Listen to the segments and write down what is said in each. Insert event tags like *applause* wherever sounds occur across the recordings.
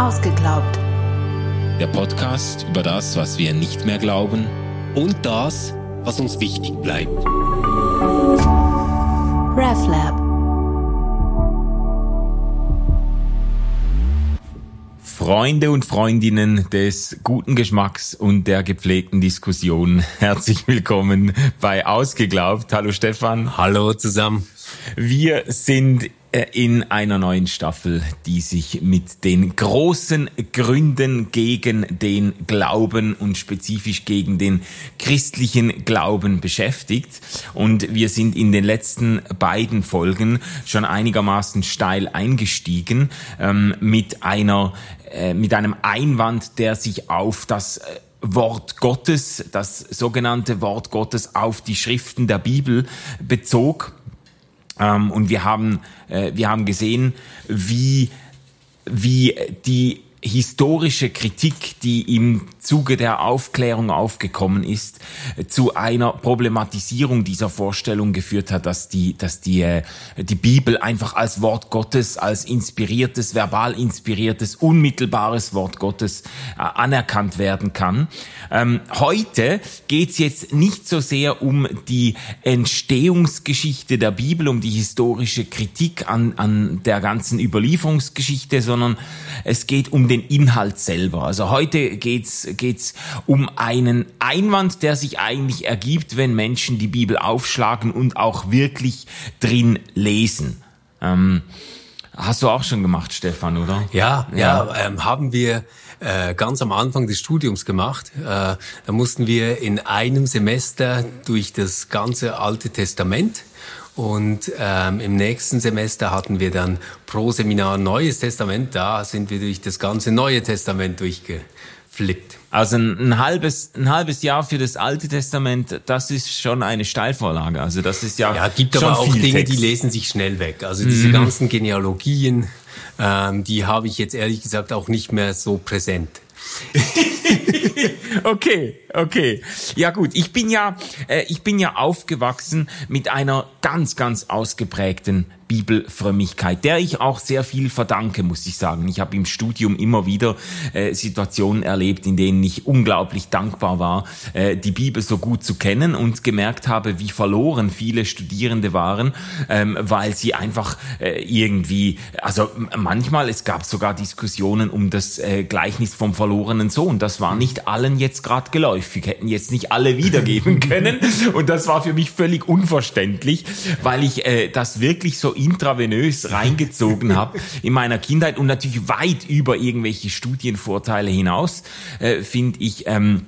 Ausgeglaubt. Der Podcast über das, was wir nicht mehr glauben und das, was uns wichtig bleibt. RefLab. Freunde und Freundinnen des guten Geschmacks und der gepflegten Diskussion, herzlich willkommen bei Ausgeglaubt. Hallo Stefan. Hallo zusammen. Wir sind in einer neuen Staffel, die sich mit den großen Gründen gegen den Glauben und spezifisch gegen den christlichen Glauben beschäftigt. Und wir sind in den letzten beiden Folgen schon einigermaßen steil eingestiegen ähm, mit einer äh, mit einem Einwand, der sich auf das äh, Wort Gottes, das sogenannte Wort Gottes auf die Schriften der Bibel bezog und wir haben, äh, wir haben gesehen, wie, wie die historische Kritik, die im Zuge der Aufklärung aufgekommen ist, zu einer Problematisierung dieser Vorstellung geführt hat, dass die, dass die, äh, die Bibel einfach als Wort Gottes, als inspiriertes, verbal inspiriertes, unmittelbares Wort Gottes äh, anerkannt werden kann. Ähm, heute geht's jetzt nicht so sehr um die Entstehungsgeschichte der Bibel, um die historische Kritik an, an der ganzen Überlieferungsgeschichte, sondern es geht um den Inhalt selber. Also heute geht's geht's um einen Einwand, der sich eigentlich ergibt, wenn Menschen die Bibel aufschlagen und auch wirklich drin lesen. Ähm, hast du auch schon gemacht, Stefan, oder? Ja, ja, ja ähm, haben wir äh, ganz am Anfang des Studiums gemacht. Äh, da mussten wir in einem Semester durch das ganze Alte Testament und ähm, im nächsten Semester hatten wir dann pro Seminar Neues Testament. Da sind wir durch das ganze Neue Testament durchgeflippt. Also ein, ein, halbes, ein halbes Jahr für das Alte Testament, das ist schon eine Steilvorlage. Also das ist ja. Ja, gibt aber auch Dinge, Text. die lesen sich schnell weg. Also diese mhm. ganzen Genealogien, ähm, die habe ich jetzt ehrlich gesagt auch nicht mehr so präsent. *laughs* *laughs* okay, okay. Ja gut, ich bin ja, äh, ich bin ja aufgewachsen mit einer ganz, ganz ausgeprägten Bibelfrömmigkeit, der ich auch sehr viel verdanke, muss ich sagen. Ich habe im Studium immer wieder äh, Situationen erlebt, in denen ich unglaublich dankbar war, äh, die Bibel so gut zu kennen und gemerkt habe, wie verloren viele Studierende waren, ähm, weil sie einfach äh, irgendwie, also manchmal, es gab sogar Diskussionen um das äh, Gleichnis vom verlorenen Sohn. Das war nicht allen jetzt gerade geläufig, hätten jetzt nicht alle wiedergeben *laughs* können. Und das war für mich völlig unverständlich, weil ich äh, das wirklich so intravenös reingezogen habe in meiner Kindheit und natürlich weit über irgendwelche Studienvorteile hinaus, äh, finde ich, ähm,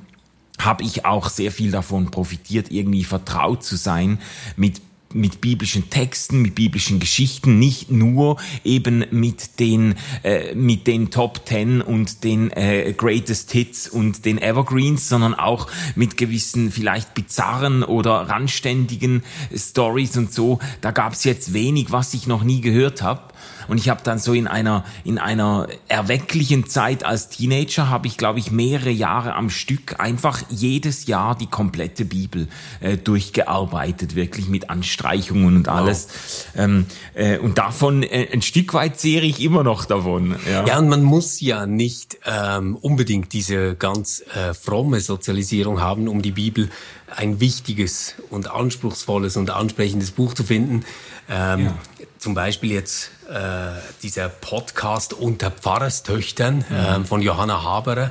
habe ich auch sehr viel davon profitiert, irgendwie vertraut zu sein mit mit biblischen Texten, mit biblischen Geschichten, nicht nur eben mit den äh, mit den Top Ten und den äh, Greatest Hits und den Evergreens, sondern auch mit gewissen vielleicht bizarren oder randständigen Stories und so. Da gab's jetzt wenig, was ich noch nie gehört habe. Und ich habe dann so in einer in einer erwecklichen Zeit als Teenager habe ich glaube ich mehrere Jahre am Stück einfach jedes Jahr die komplette Bibel äh, durchgearbeitet, wirklich mit Anstreichungen und alles. Wow. Ähm, äh, und davon äh, ein Stück weit zehre ich immer noch davon. Ja, ja und man muss ja nicht ähm, unbedingt diese ganz äh, fromme Sozialisierung haben, um die Bibel ein wichtiges und anspruchsvolles und ansprechendes Buch zu finden. Ähm, ja. Zum Beispiel jetzt äh, dieser Podcast unter Pfarrerstöchtern mhm. äh, von Johanna Haberer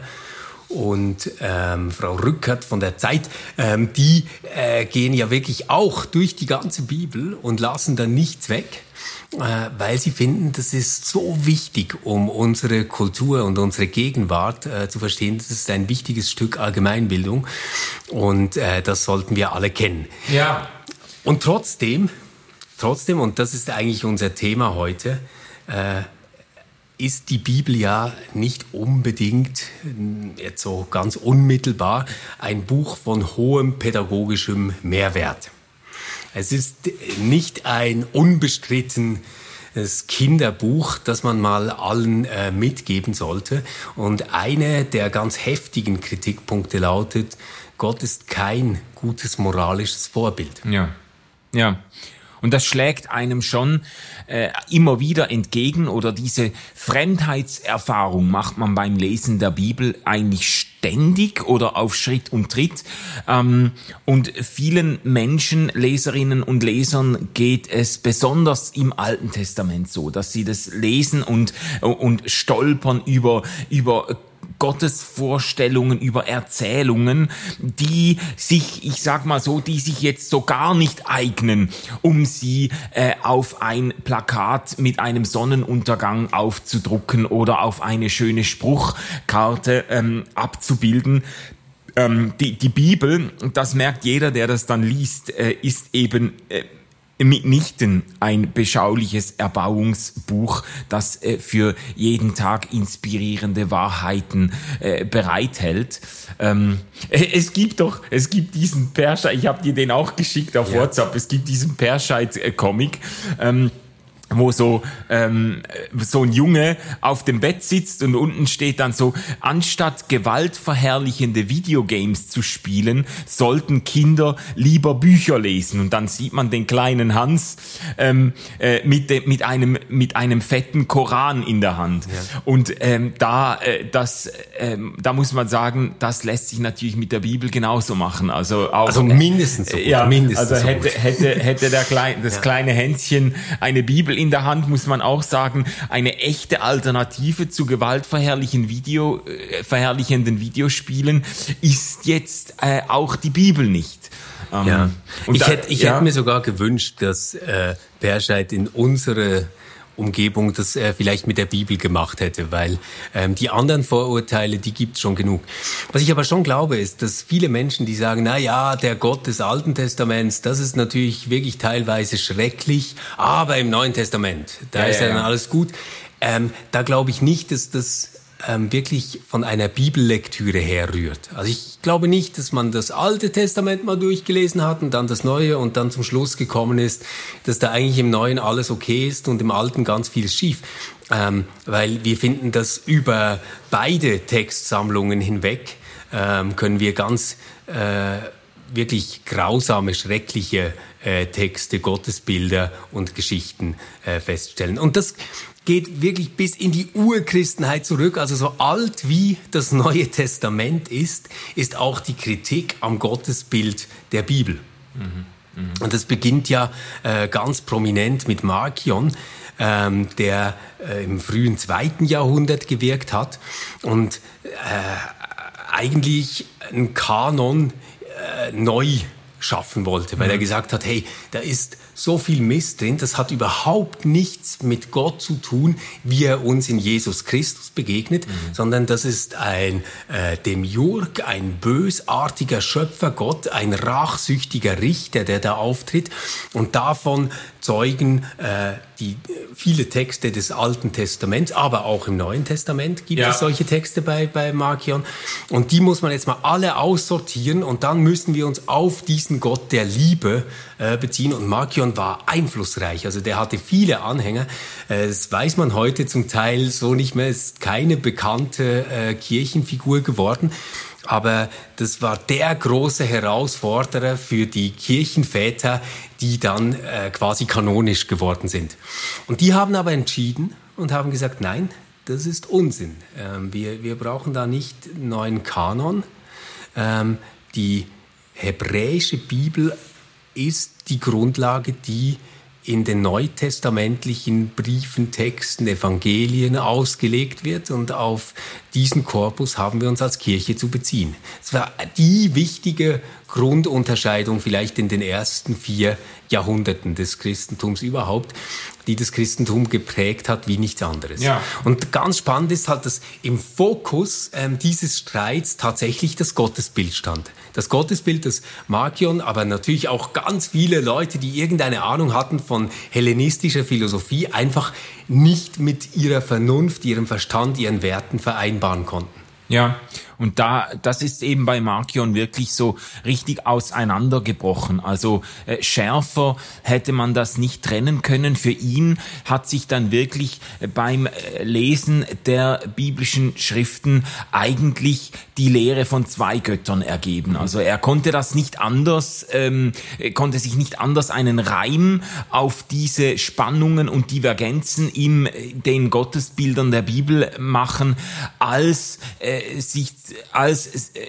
und ähm, Frau Rückert von der Zeit, ähm, die äh, gehen ja wirklich auch durch die ganze Bibel und lassen da nichts weg, weil sie finden, das ist so wichtig, um unsere Kultur und unsere Gegenwart äh, zu verstehen. Das ist ein wichtiges Stück Allgemeinbildung und äh, das sollten wir alle kennen. Ja. Und trotzdem Trotzdem, und das ist eigentlich unser Thema heute, äh, ist die Bibel ja nicht unbedingt, äh, jetzt so ganz unmittelbar, ein Buch von hohem pädagogischem Mehrwert. Es ist nicht ein unbestrittenes Kinderbuch, das man mal allen äh, mitgeben sollte. Und eine der ganz heftigen Kritikpunkte lautet, Gott ist kein gutes moralisches Vorbild. Ja, ja. Und das schlägt einem schon äh, immer wieder entgegen oder diese Fremdheitserfahrung macht man beim Lesen der Bibel eigentlich ständig oder auf Schritt und Tritt. Ähm, und vielen Menschen, Leserinnen und Lesern geht es besonders im Alten Testament so, dass sie das lesen und, und stolpern über, über Gottesvorstellungen, über Erzählungen, die sich, ich sag mal so, die sich jetzt so gar nicht eignen, um sie äh, auf ein Plakat mit einem Sonnenuntergang aufzudrucken oder auf eine schöne Spruchkarte ähm, abzubilden. Ähm, die, die Bibel, das merkt jeder, der das dann liest, äh, ist eben äh, mitnichten ein beschauliches Erbauungsbuch, das äh, für jeden Tag inspirierende Wahrheiten äh, bereithält. Ähm, äh, es gibt doch, es gibt diesen Perscheid, ich habe dir den auch geschickt auf ja. WhatsApp, es gibt diesen Perscheid-Comic. Ähm, wo so ähm, so ein Junge auf dem Bett sitzt und unten steht dann so anstatt gewaltverherrlichende Videogames zu spielen sollten Kinder lieber Bücher lesen und dann sieht man den kleinen Hans ähm, äh, mit de, mit einem mit einem fetten Koran in der Hand ja. und ähm, da äh, das ähm, da muss man sagen das lässt sich natürlich mit der Bibel genauso machen also auch also mindestens so gut, ja mindestens also hätte hätte hätte der kleine *laughs* das ja. kleine Hänschen eine Bibel in der Hand, muss man auch sagen, eine echte Alternative zu gewaltverherrlichen Video, äh, verherrlichenden Videospielen ist jetzt äh, auch die Bibel nicht. Ähm, ja. ich da, hätte, ich ja. hätte mir sogar gewünscht, dass äh, Berscheid in unsere Umgebung das äh, vielleicht mit der Bibel gemacht hätte, weil ähm, die anderen Vorurteile, die gibt's schon genug. Was ich aber schon glaube, ist, dass viele Menschen, die sagen, na ja, der Gott des Alten Testaments, das ist natürlich wirklich teilweise schrecklich, aber im Neuen Testament, da ja, ist ja, ja dann alles gut. Ähm, da glaube ich nicht, dass das ähm, wirklich von einer Bibellektüre herrührt. Also ich glaube nicht, dass man das Alte Testament mal durchgelesen hat und dann das Neue und dann zum Schluss gekommen ist, dass da eigentlich im Neuen alles okay ist und im Alten ganz viel schief. Ähm, weil wir finden, dass über beide Textsammlungen hinweg ähm, können wir ganz äh, wirklich grausame, schreckliche äh, Texte, Gottesbilder und Geschichten äh, feststellen. Und das geht wirklich bis in die Urchristenheit zurück. Also so alt wie das Neue Testament ist, ist auch die Kritik am Gottesbild der Bibel. Mhm. Mhm. Und das beginnt ja äh, ganz prominent mit Markion, ähm, der äh, im frühen zweiten Jahrhundert gewirkt hat und äh, eigentlich ein Kanon äh, neu schaffen wollte, weil mhm. er gesagt hat, hey, da ist so viel Mist drin, das hat überhaupt nichts mit Gott zu tun, wie er uns in Jesus Christus begegnet, mhm. sondern das ist ein äh, Demiurg, ein bösartiger Schöpfergott, ein rachsüchtiger Richter, der da auftritt und davon zeugen äh, die viele Texte des Alten Testaments, aber auch im Neuen Testament gibt ja. es solche Texte bei, bei Markion. Und die muss man jetzt mal alle aussortieren und dann müssen wir uns auf diesen Gott der Liebe äh, beziehen. Und Markion war einflussreich, also der hatte viele Anhänger. Äh, das weiß man heute zum Teil so nicht mehr, ist keine bekannte äh, Kirchenfigur geworden. Aber das war der große Herausforderer für die Kirchenväter, die dann quasi kanonisch geworden sind. Und die haben aber entschieden und haben gesagt, nein, das ist Unsinn. Ähm, wir, wir brauchen da nicht neuen Kanon. Ähm, die hebräische Bibel ist die Grundlage, die in den neutestamentlichen Briefen, Texten, Evangelien ausgelegt wird und auf diesen Korpus haben wir uns als Kirche zu beziehen. Es war die wichtige Grundunterscheidung vielleicht in den ersten vier Jahrhunderten des Christentums überhaupt, die das Christentum geprägt hat wie nichts anderes. Ja. Und ganz spannend ist halt, dass im Fokus ähm, dieses Streits tatsächlich das Gottesbild stand. Das Gottesbild des Markion, aber natürlich auch ganz viele Leute, die irgendeine Ahnung hatten von hellenistischer Philosophie, einfach nicht mit ihrer Vernunft, ihrem Verstand, ihren Werten vereinbaren konnten. Ja, Und da, das ist eben bei Markion wirklich so richtig auseinandergebrochen. Also äh, schärfer hätte man das nicht trennen können. Für ihn hat sich dann wirklich äh, beim äh, Lesen der biblischen Schriften eigentlich die Lehre von zwei Göttern ergeben. Also er konnte das nicht anders, ähm, konnte sich nicht anders einen Reim auf diese Spannungen und Divergenzen in den Gottesbildern der Bibel machen, als äh, sich als äh,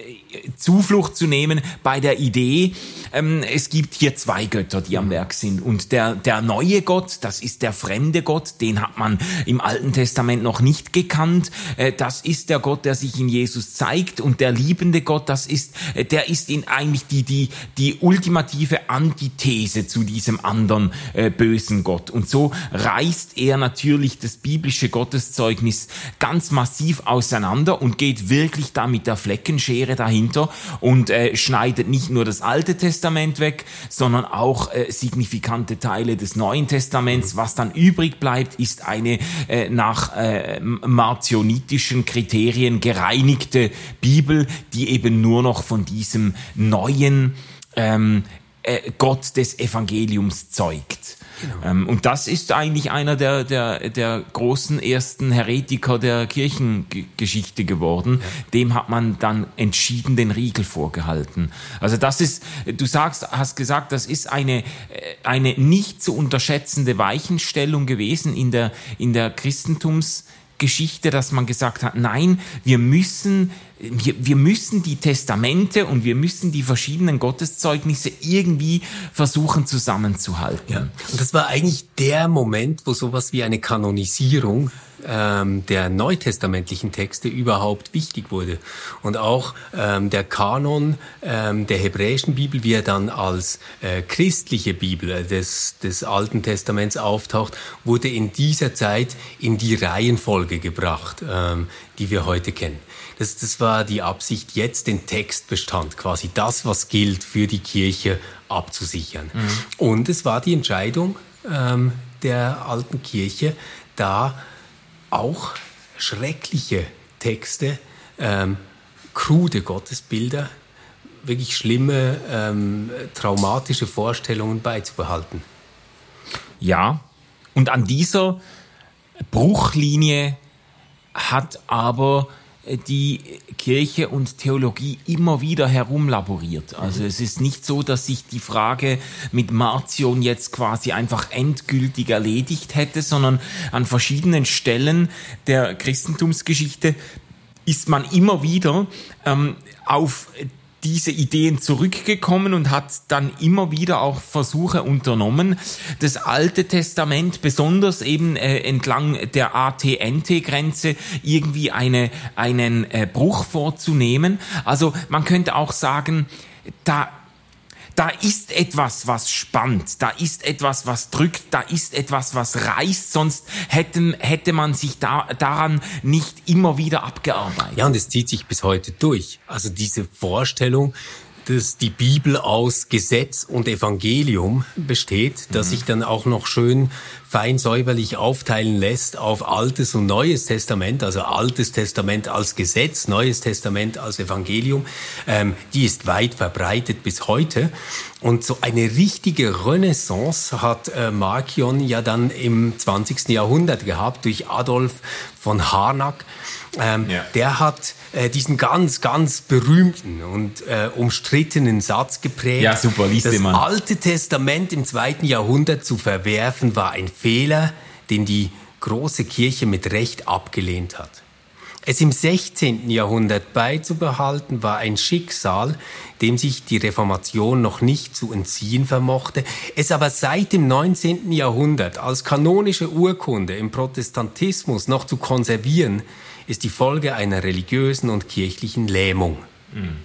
Zuflucht zu nehmen bei der Idee, ähm, es gibt hier zwei Götter, die am Werk sind. Und der, der neue Gott, das ist der fremde Gott, den hat man im Alten Testament noch nicht gekannt. Äh, das ist der Gott, der sich in Jesus zeigt. Und der liebende Gott, das ist, äh, der ist in eigentlich die, die, die ultimative Antithese zu diesem anderen äh, bösen Gott. Und so reißt er natürlich das biblische Gotteszeugnis ganz massiv auseinander und geht wirklich da mit der Fleckenschere dahinter und äh, schneidet nicht nur das Alte Testament weg, sondern auch äh, signifikante Teile des Neuen Testaments. Was dann übrig bleibt, ist eine äh, nach äh, marcionitischen Kriterien gereinigte Bibel, die eben nur noch von diesem neuen ähm, äh, Gott des Evangeliums zeugt. Genau. Ähm, und das ist eigentlich einer der, der, der großen ersten Heretiker der Kirchengeschichte geworden. Ja. Dem hat man dann entschieden den Riegel vorgehalten. Also das ist, du sagst, hast gesagt, das ist eine, äh, eine nicht zu unterschätzende Weichenstellung gewesen in der, in der Christentums Geschichte, dass man gesagt hat, nein, wir müssen, wir, wir müssen die Testamente und wir müssen die verschiedenen Gotteszeugnisse irgendwie versuchen zusammenzuhalten. Ja. Und das war eigentlich der Moment, wo sowas wie eine Kanonisierung ähm, der neutestamentlichen Texte überhaupt wichtig wurde. Und auch ähm, der Kanon ähm, der hebräischen Bibel, wie er dann als äh, christliche Bibel äh, des, des Alten Testaments auftaucht, wurde in dieser Zeit in die Reihenfolge gebracht, ähm, die wir heute kennen. Das, das war die Absicht, jetzt den Textbestand, quasi das, was gilt für die Kirche, abzusichern. Mhm. Und es war die Entscheidung ähm, der alten Kirche, da auch schreckliche Texte, ähm, krude Gottesbilder, wirklich schlimme, ähm, traumatische Vorstellungen beizubehalten. Ja, und an dieser Bruchlinie hat aber die Kirche und Theologie immer wieder herumlaboriert. Also es ist nicht so, dass sich die Frage mit Martion jetzt quasi einfach endgültig erledigt hätte, sondern an verschiedenen Stellen der Christentumsgeschichte ist man immer wieder ähm, auf diese Ideen zurückgekommen und hat dann immer wieder auch Versuche unternommen, das Alte Testament, besonders eben äh, entlang der AT-NT-Grenze, irgendwie eine, einen äh, Bruch vorzunehmen. Also man könnte auch sagen, da da ist etwas, was spannt, da ist etwas, was drückt, da ist etwas, was reißt, sonst hätten, hätte man sich da, daran nicht immer wieder abgearbeitet. Ja, und es zieht sich bis heute durch. Also diese Vorstellung, dass die Bibel aus Gesetz und Evangelium besteht, das mhm. sich dann auch noch schön fein säuberlich aufteilen lässt auf Altes und Neues Testament, also Altes Testament als Gesetz, Neues Testament als Evangelium, ähm, die ist weit verbreitet bis heute. Und so eine richtige Renaissance hat äh, Markion ja dann im 20. Jahrhundert gehabt durch Adolf von Harnack. Ähm, ja. Der hat äh, diesen ganz, ganz berühmten und äh, umstrittenen Satz geprägt. Ja, super, liest Das Alte Testament im zweiten Jahrhundert zu verwerfen war ein Fehler, den die große Kirche mit Recht abgelehnt hat. Es im 16. Jahrhundert beizubehalten war ein Schicksal, dem sich die Reformation noch nicht zu entziehen vermochte, es aber seit dem 19. Jahrhundert als kanonische Urkunde im Protestantismus noch zu konservieren, ist die Folge einer religiösen und kirchlichen Lähmung. Mhm.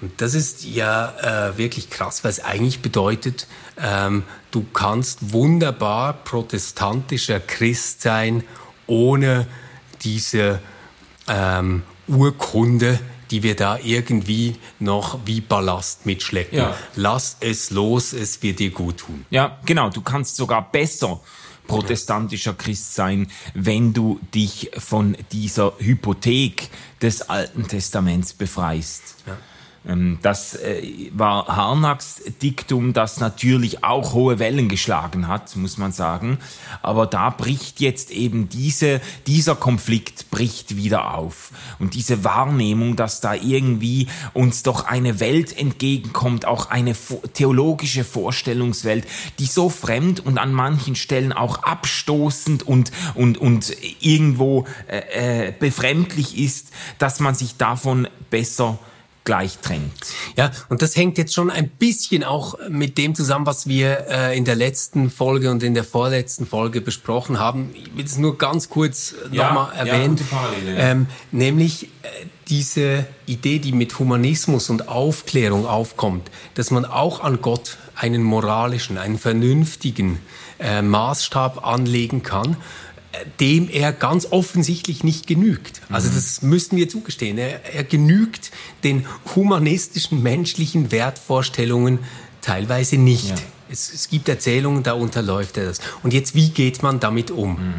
Und das ist ja äh, wirklich krass, weil es eigentlich bedeutet, ähm, du kannst wunderbar protestantischer Christ sein, ohne diese ähm, Urkunde, die wir da irgendwie noch wie Ballast mitschleppen. Ja. Lass es los, es wird dir gut tun. Ja, genau. Du kannst sogar besser protestantischer Christ sein, wenn du dich von dieser Hypothek des Alten Testaments befreist. Ja. Ähm, das äh, war Harnacks Diktum, das natürlich auch hohe Wellen geschlagen hat, muss man sagen. Aber da bricht jetzt eben diese, dieser Konflikt bricht wieder auf. Und diese Wahrnehmung, dass da irgendwie uns doch eine Welt entgegenkommt, auch eine theologische Vorstellungswelt, die so fremd und an manchen Stellen auch abstoßend und, und, und irgendwo äh, äh befremdlich ist, dass man sich davon besser gleich drängt. Ja, und das hängt jetzt schon ein bisschen auch mit dem zusammen, was wir äh, in der letzten Folge und in der vorletzten Folge besprochen haben. Ich will es nur ganz kurz ja, nochmal erwähnen. Ja, ja. ähm, nämlich äh, diese Idee, die mit Humanismus und Aufklärung aufkommt, dass man auch an Gott einen moralischen, einen vernünftigen äh, Maßstab anlegen kann dem er ganz offensichtlich nicht genügt. Also mhm. das müssten wir zugestehen. Er, er genügt den humanistischen, menschlichen Wertvorstellungen teilweise nicht. Ja. Es, es, gibt Erzählungen, da unterläuft er das. Und jetzt, wie geht man damit um? Mhm.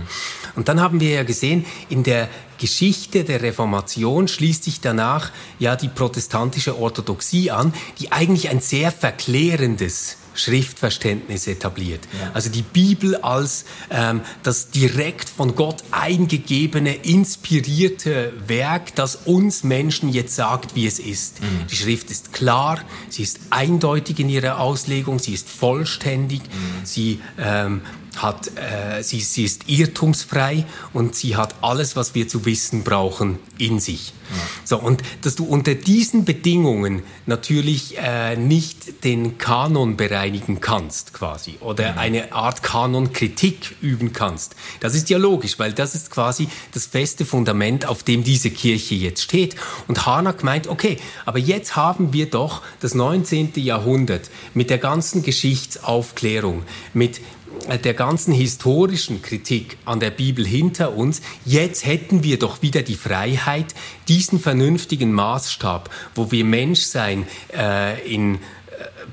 Und dann haben wir ja gesehen, in der Geschichte der Reformation schließt sich danach ja die protestantische Orthodoxie an, die eigentlich ein sehr verklärendes Schriftverständnis etabliert. Ja. Also die Bibel als ähm, das direkt von Gott eingegebene, inspirierte Werk, das uns Menschen jetzt sagt, wie es ist. Mhm. Die Schrift ist klar, sie ist eindeutig in ihrer Auslegung, sie ist vollständig, mhm. sie ähm, hat, äh, sie, sie ist irrtumsfrei und sie hat alles, was wir zu wissen brauchen, in sich. Ja. So, und dass du unter diesen Bedingungen natürlich äh, nicht den Kanon bereinigen kannst, quasi, oder mhm. eine Art Kanonkritik üben kannst. Das ist ja logisch, weil das ist quasi das feste Fundament, auf dem diese Kirche jetzt steht. Und Hanak meint, okay, aber jetzt haben wir doch das 19. Jahrhundert mit der ganzen Geschichtsaufklärung, mit der ganzen historischen Kritik an der Bibel hinter uns, jetzt hätten wir doch wieder die Freiheit, diesen vernünftigen Maßstab, wo wir Menschsein äh, in äh,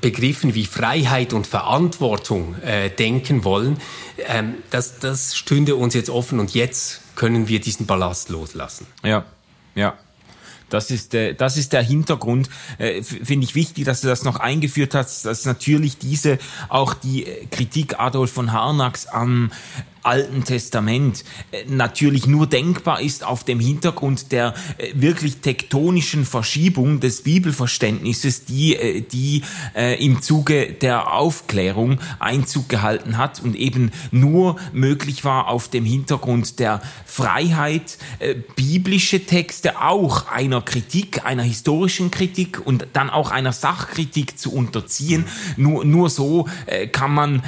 Begriffen wie Freiheit und Verantwortung äh, denken wollen, ähm, das, das stünde uns jetzt offen und jetzt können wir diesen Ballast loslassen. Ja, ja. Das ist, äh, das ist der Hintergrund. Äh, Finde ich wichtig, dass du das noch eingeführt hast, dass natürlich diese auch die äh, Kritik Adolf von Harnacks am Alten Testament äh, natürlich nur denkbar ist auf dem Hintergrund der äh, wirklich tektonischen Verschiebung des Bibelverständnisses, die, äh, die im Zuge der Aufklärung Einzug gehalten hat und eben nur möglich war auf dem Hintergrund der Freiheit, biblische Texte auch einer Kritik, einer historischen Kritik und dann auch einer Sachkritik zu unterziehen. Nur, nur so kann man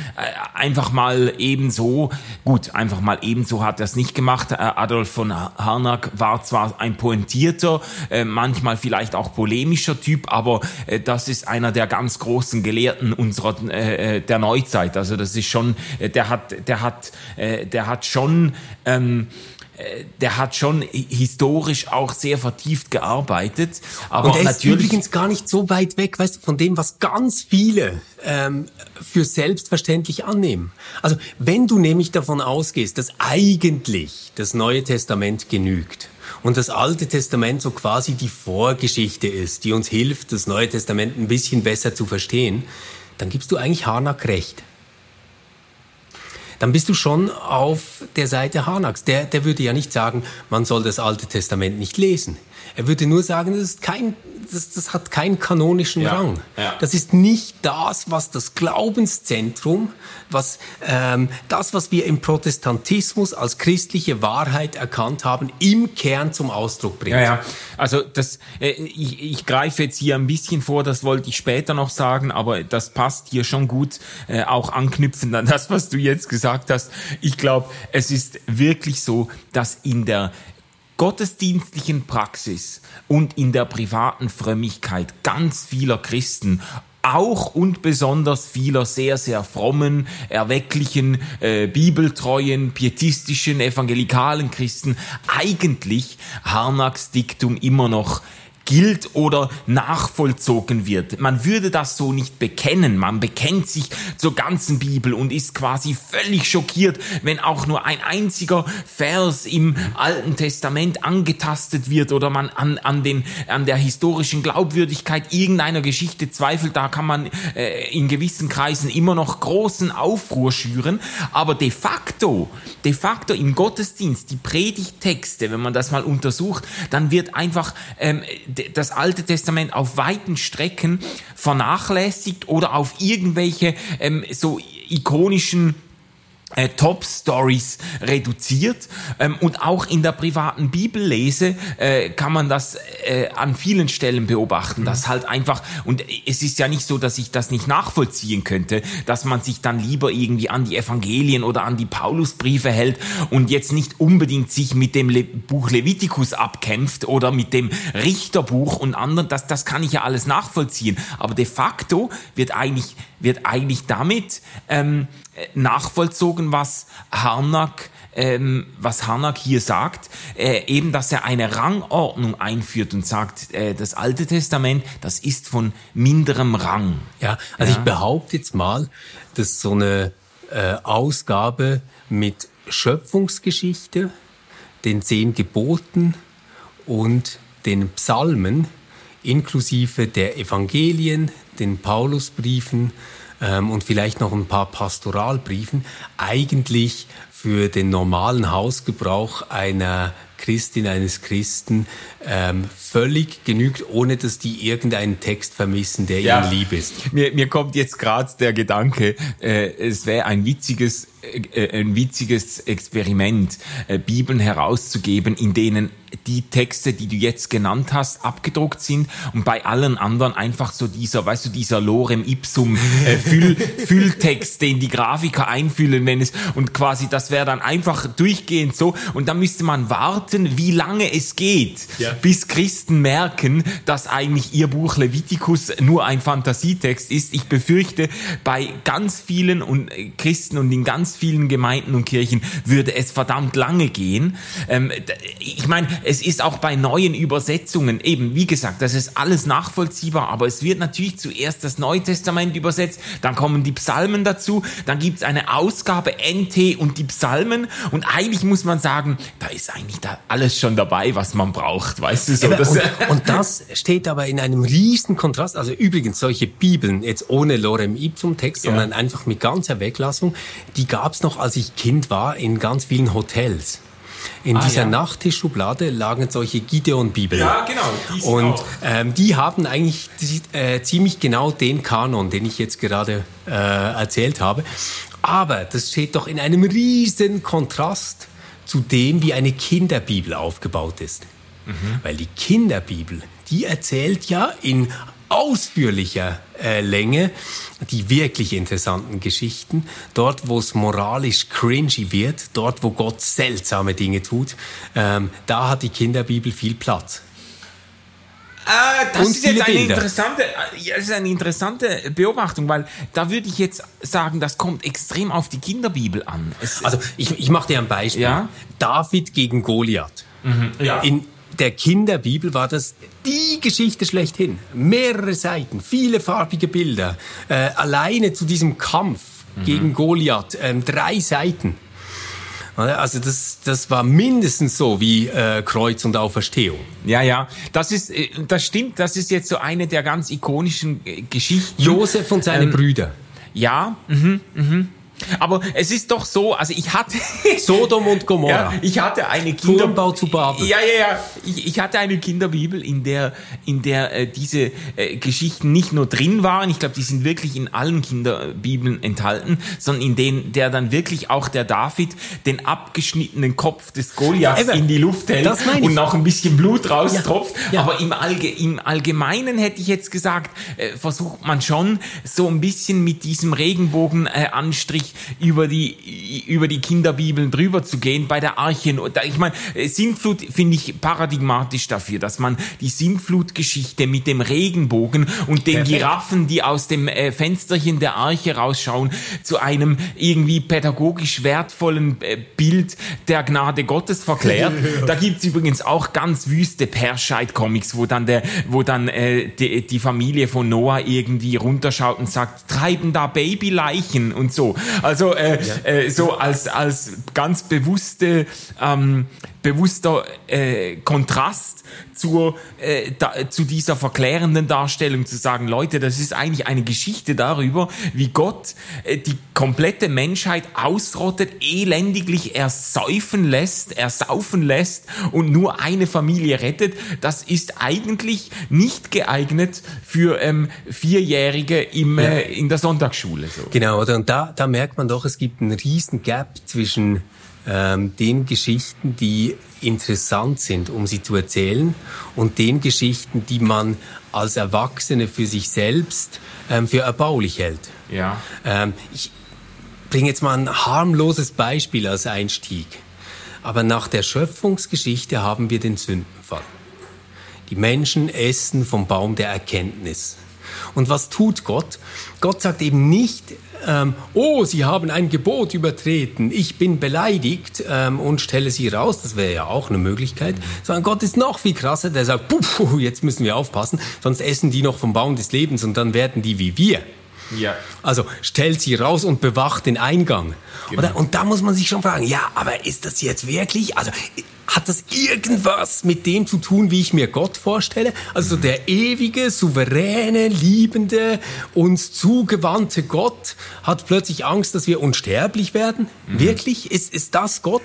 einfach mal ebenso Gut, einfach mal ebenso hat er es nicht gemacht. Äh, Adolf von Harnack war zwar ein pointierter, äh, manchmal vielleicht auch polemischer Typ, aber äh, das ist einer der ganz großen Gelehrten unserer der Neuzeit. Also das ist schon, der hat, der hat, der hat schon ähm, äh, der hat schon historisch auch sehr vertieft gearbeitet. Aber und er ist übrigens gar nicht so weit weg, weißt du, von dem, was ganz viele ähm, für selbstverständlich annehmen. Also wenn du nämlich davon ausgehst, dass eigentlich das Neue Testament genügt und das Alte Testament so quasi die Vorgeschichte ist, die uns hilft, das Neue Testament ein bisschen besser zu verstehen, dann gibst du eigentlich Harnack recht dann bist du schon auf der Seite Hanaks. Der, der würde ja nicht sagen, man soll das Alte Testament nicht lesen. Er würde nur sagen, das, ist kein, das, das hat keinen kanonischen ja, Rang. Ja. Das ist nicht das, was das Glaubenszentrum, was ähm, das, was wir im Protestantismus als christliche Wahrheit erkannt haben, im Kern zum Ausdruck bringt. Ja, ja. Also das, äh, ich, ich greife jetzt hier ein bisschen vor, das wollte ich später noch sagen, aber das passt hier schon gut, äh, auch anknüpfend an das, was du jetzt gesagt hast. Ich glaube, es ist wirklich so, dass in der gottesdienstlichen Praxis und in der privaten Frömmigkeit ganz vieler Christen auch und besonders vieler sehr, sehr frommen, erwecklichen, äh, bibeltreuen, pietistischen, evangelikalen Christen eigentlich Harnacks Diktum immer noch gilt oder nachvollzogen wird. Man würde das so nicht bekennen. Man bekennt sich zur ganzen Bibel und ist quasi völlig schockiert, wenn auch nur ein einziger Vers im Alten Testament angetastet wird oder man an, an, den, an der historischen Glaubwürdigkeit irgendeiner Geschichte zweifelt. Da kann man äh, in gewissen Kreisen immer noch großen Aufruhr schüren. Aber de facto, de facto im Gottesdienst, die Predigtexte, wenn man das mal untersucht, dann wird einfach ähm, das Alte Testament auf weiten Strecken vernachlässigt oder auf irgendwelche ähm, so ikonischen äh, Top-Stories reduziert. Ähm, und auch in der privaten Bibellese äh, kann man das äh, an vielen Stellen beobachten, mhm. dass halt einfach, und es ist ja nicht so, dass ich das nicht nachvollziehen könnte, dass man sich dann lieber irgendwie an die Evangelien oder an die Paulusbriefe hält und jetzt nicht unbedingt sich mit dem Le Buch Levitikus abkämpft oder mit dem Richterbuch und anderen, das, das kann ich ja alles nachvollziehen. Aber de facto wird eigentlich, wird eigentlich damit ähm, nachvollzogen, was Harnack ähm, was Harnack hier sagt, äh, eben, dass er eine Rangordnung einführt und sagt, äh, das Alte Testament, das ist von minderem Rang. Ja, also ja. ich behaupte jetzt mal, dass so eine äh, Ausgabe mit Schöpfungsgeschichte, den zehn Geboten und den Psalmen inklusive der Evangelien, den Paulusbriefen, ähm, und vielleicht noch ein paar Pastoralbriefen eigentlich für den normalen Hausgebrauch einer Christin, eines Christen ähm, völlig genügt, ohne dass die irgendeinen Text vermissen, der ja. ihnen lieb ist. Mir, mir kommt jetzt gerade der Gedanke, äh, es wäre ein witziges, ein witziges Experiment, äh, Bibeln herauszugeben, in denen die Texte, die du jetzt genannt hast, abgedruckt sind und bei allen anderen einfach so dieser, weißt du, dieser Lorem Ipsum äh, Füll, *laughs* Fülltext, den die Grafiker einfüllen, wenn es und quasi das wäre dann einfach durchgehend so und dann müsste man warten, wie lange es geht, ja. bis Christen merken, dass eigentlich ihr Buch Leviticus nur ein Fantasietext ist. Ich befürchte, bei ganz vielen und äh, Christen und in ganz vielen Gemeinden und Kirchen würde es verdammt lange gehen. Ähm, ich meine, es ist auch bei neuen Übersetzungen eben, wie gesagt, das ist alles nachvollziehbar, aber es wird natürlich zuerst das Neue Testament übersetzt, dann kommen die Psalmen dazu, dann gibt es eine Ausgabe NT und die Psalmen und eigentlich muss man sagen, da ist eigentlich da alles schon dabei, was man braucht, weißt du so. Ja, und, *laughs* und, das steht aber in einem riesen Kontrast, also übrigens solche Bibeln, jetzt ohne Lorem Ipsum Text, ja. sondern einfach mit ganzer Weglassung, die gab es noch, als ich Kind war, in ganz vielen Hotels. In ah, dieser ja. Nachttischschublade lagen solche Gideon-Bibeln. Ja, genau. Und ähm, die haben eigentlich äh, ziemlich genau den Kanon, den ich jetzt gerade äh, erzählt habe. Aber das steht doch in einem riesen Kontrast zu dem, wie eine Kinderbibel aufgebaut ist. Mhm. Weil die Kinderbibel, die erzählt ja in ausführlicher äh, Länge die wirklich interessanten Geschichten. Dort, wo es moralisch cringy wird, dort, wo Gott seltsame Dinge tut, ähm, da hat die Kinderbibel viel Platz. Äh, das ist jetzt eine interessante, das ist eine interessante Beobachtung, weil da würde ich jetzt sagen, das kommt extrem auf die Kinderbibel an. Es, also ich, ich mache dir ein Beispiel. Ja? David gegen Goliath. Mhm, ja. In, der Kinderbibel war das die Geschichte schlechthin. Mehrere Seiten, viele farbige Bilder. Äh, alleine zu diesem Kampf mhm. gegen Goliath, äh, drei Seiten. Also das, das war mindestens so wie äh, Kreuz und Auferstehung. Ja, ja, das ist, äh, das stimmt. Das ist jetzt so eine der ganz ikonischen äh, Geschichten. Josef und seine ähm, Brüder. Ja, mhm, mhm. Aber es ist doch so, also ich hatte *laughs* Sodom und Gomorra. Ja, ich hatte eine Kinderbau zu Babel. Ja, ja, ja. Ich, ich, hatte eine Kinderbibel, in der in der äh, diese äh, Geschichten nicht nur drin waren. Ich glaube, die sind wirklich in allen Kinderbibeln enthalten, sondern in denen der dann wirklich auch der David den abgeschnittenen Kopf des Goliaths in die Luft hält und noch ein bisschen Blut raustropft. Ja, ja. Aber im, Allge im Allgemeinen hätte ich jetzt gesagt, äh, versucht man schon so ein bisschen mit diesem Regenbogenanstrich über die, über die Kinderbibeln drüber zu gehen. Bei der Arche, ich meine, Sintflut finde ich paradigmatisch dafür, dass man die Sintflutgeschichte mit dem Regenbogen und den Perfekt. Giraffen, die aus dem äh, Fensterchen der Arche rausschauen, zu einem irgendwie pädagogisch wertvollen äh, Bild der Gnade Gottes verklärt. *laughs* da gibt's übrigens auch ganz wüste Perscheid-Comics, wo dann der, wo dann äh, die, die Familie von Noah irgendwie runterschaut und sagt, treiben da Babyleichen und so. Also äh, ja. äh, so als als ganz bewusste ähm, bewusster äh, Kontrast zur, äh, da, zu dieser verklärenden Darstellung zu sagen, Leute, das ist eigentlich eine Geschichte darüber, wie Gott äh, die komplette Menschheit ausrottet, elendiglich ersäufen lässt, ersaufen lässt und nur eine Familie rettet. Das ist eigentlich nicht geeignet für ähm, Vierjährige im, äh, in der Sonntagsschule. So. Genau, oder? Und da, da merkt man doch, es gibt einen riesen Gap zwischen ähm, den Geschichten, die interessant sind, um sie zu erzählen, und den Geschichten, die man als Erwachsene für sich selbst ähm, für erbaulich hält. Ja. Ähm, ich bringe jetzt mal ein harmloses Beispiel als Einstieg. Aber nach der Schöpfungsgeschichte haben wir den Sündenfall. Die Menschen essen vom Baum der Erkenntnis. Und was tut Gott? Gott sagt eben nicht, ähm, oh, Sie haben ein Gebot übertreten, ich bin beleidigt ähm, und stelle Sie raus, das wäre ja auch eine Möglichkeit, sondern Gott ist noch viel krasser, der sagt, puh, jetzt müssen wir aufpassen, sonst essen die noch vom Baum des Lebens und dann werden die wie wir. Ja. Also stellt sie raus und bewacht den Eingang. Genau. Und da muss man sich schon fragen, ja, aber ist das jetzt wirklich, also hat das irgendwas mit dem zu tun, wie ich mir Gott vorstelle? Also der ewige, souveräne, liebende, uns zugewandte Gott hat plötzlich Angst, dass wir unsterblich werden? Mhm. Wirklich? Ist, ist das Gott?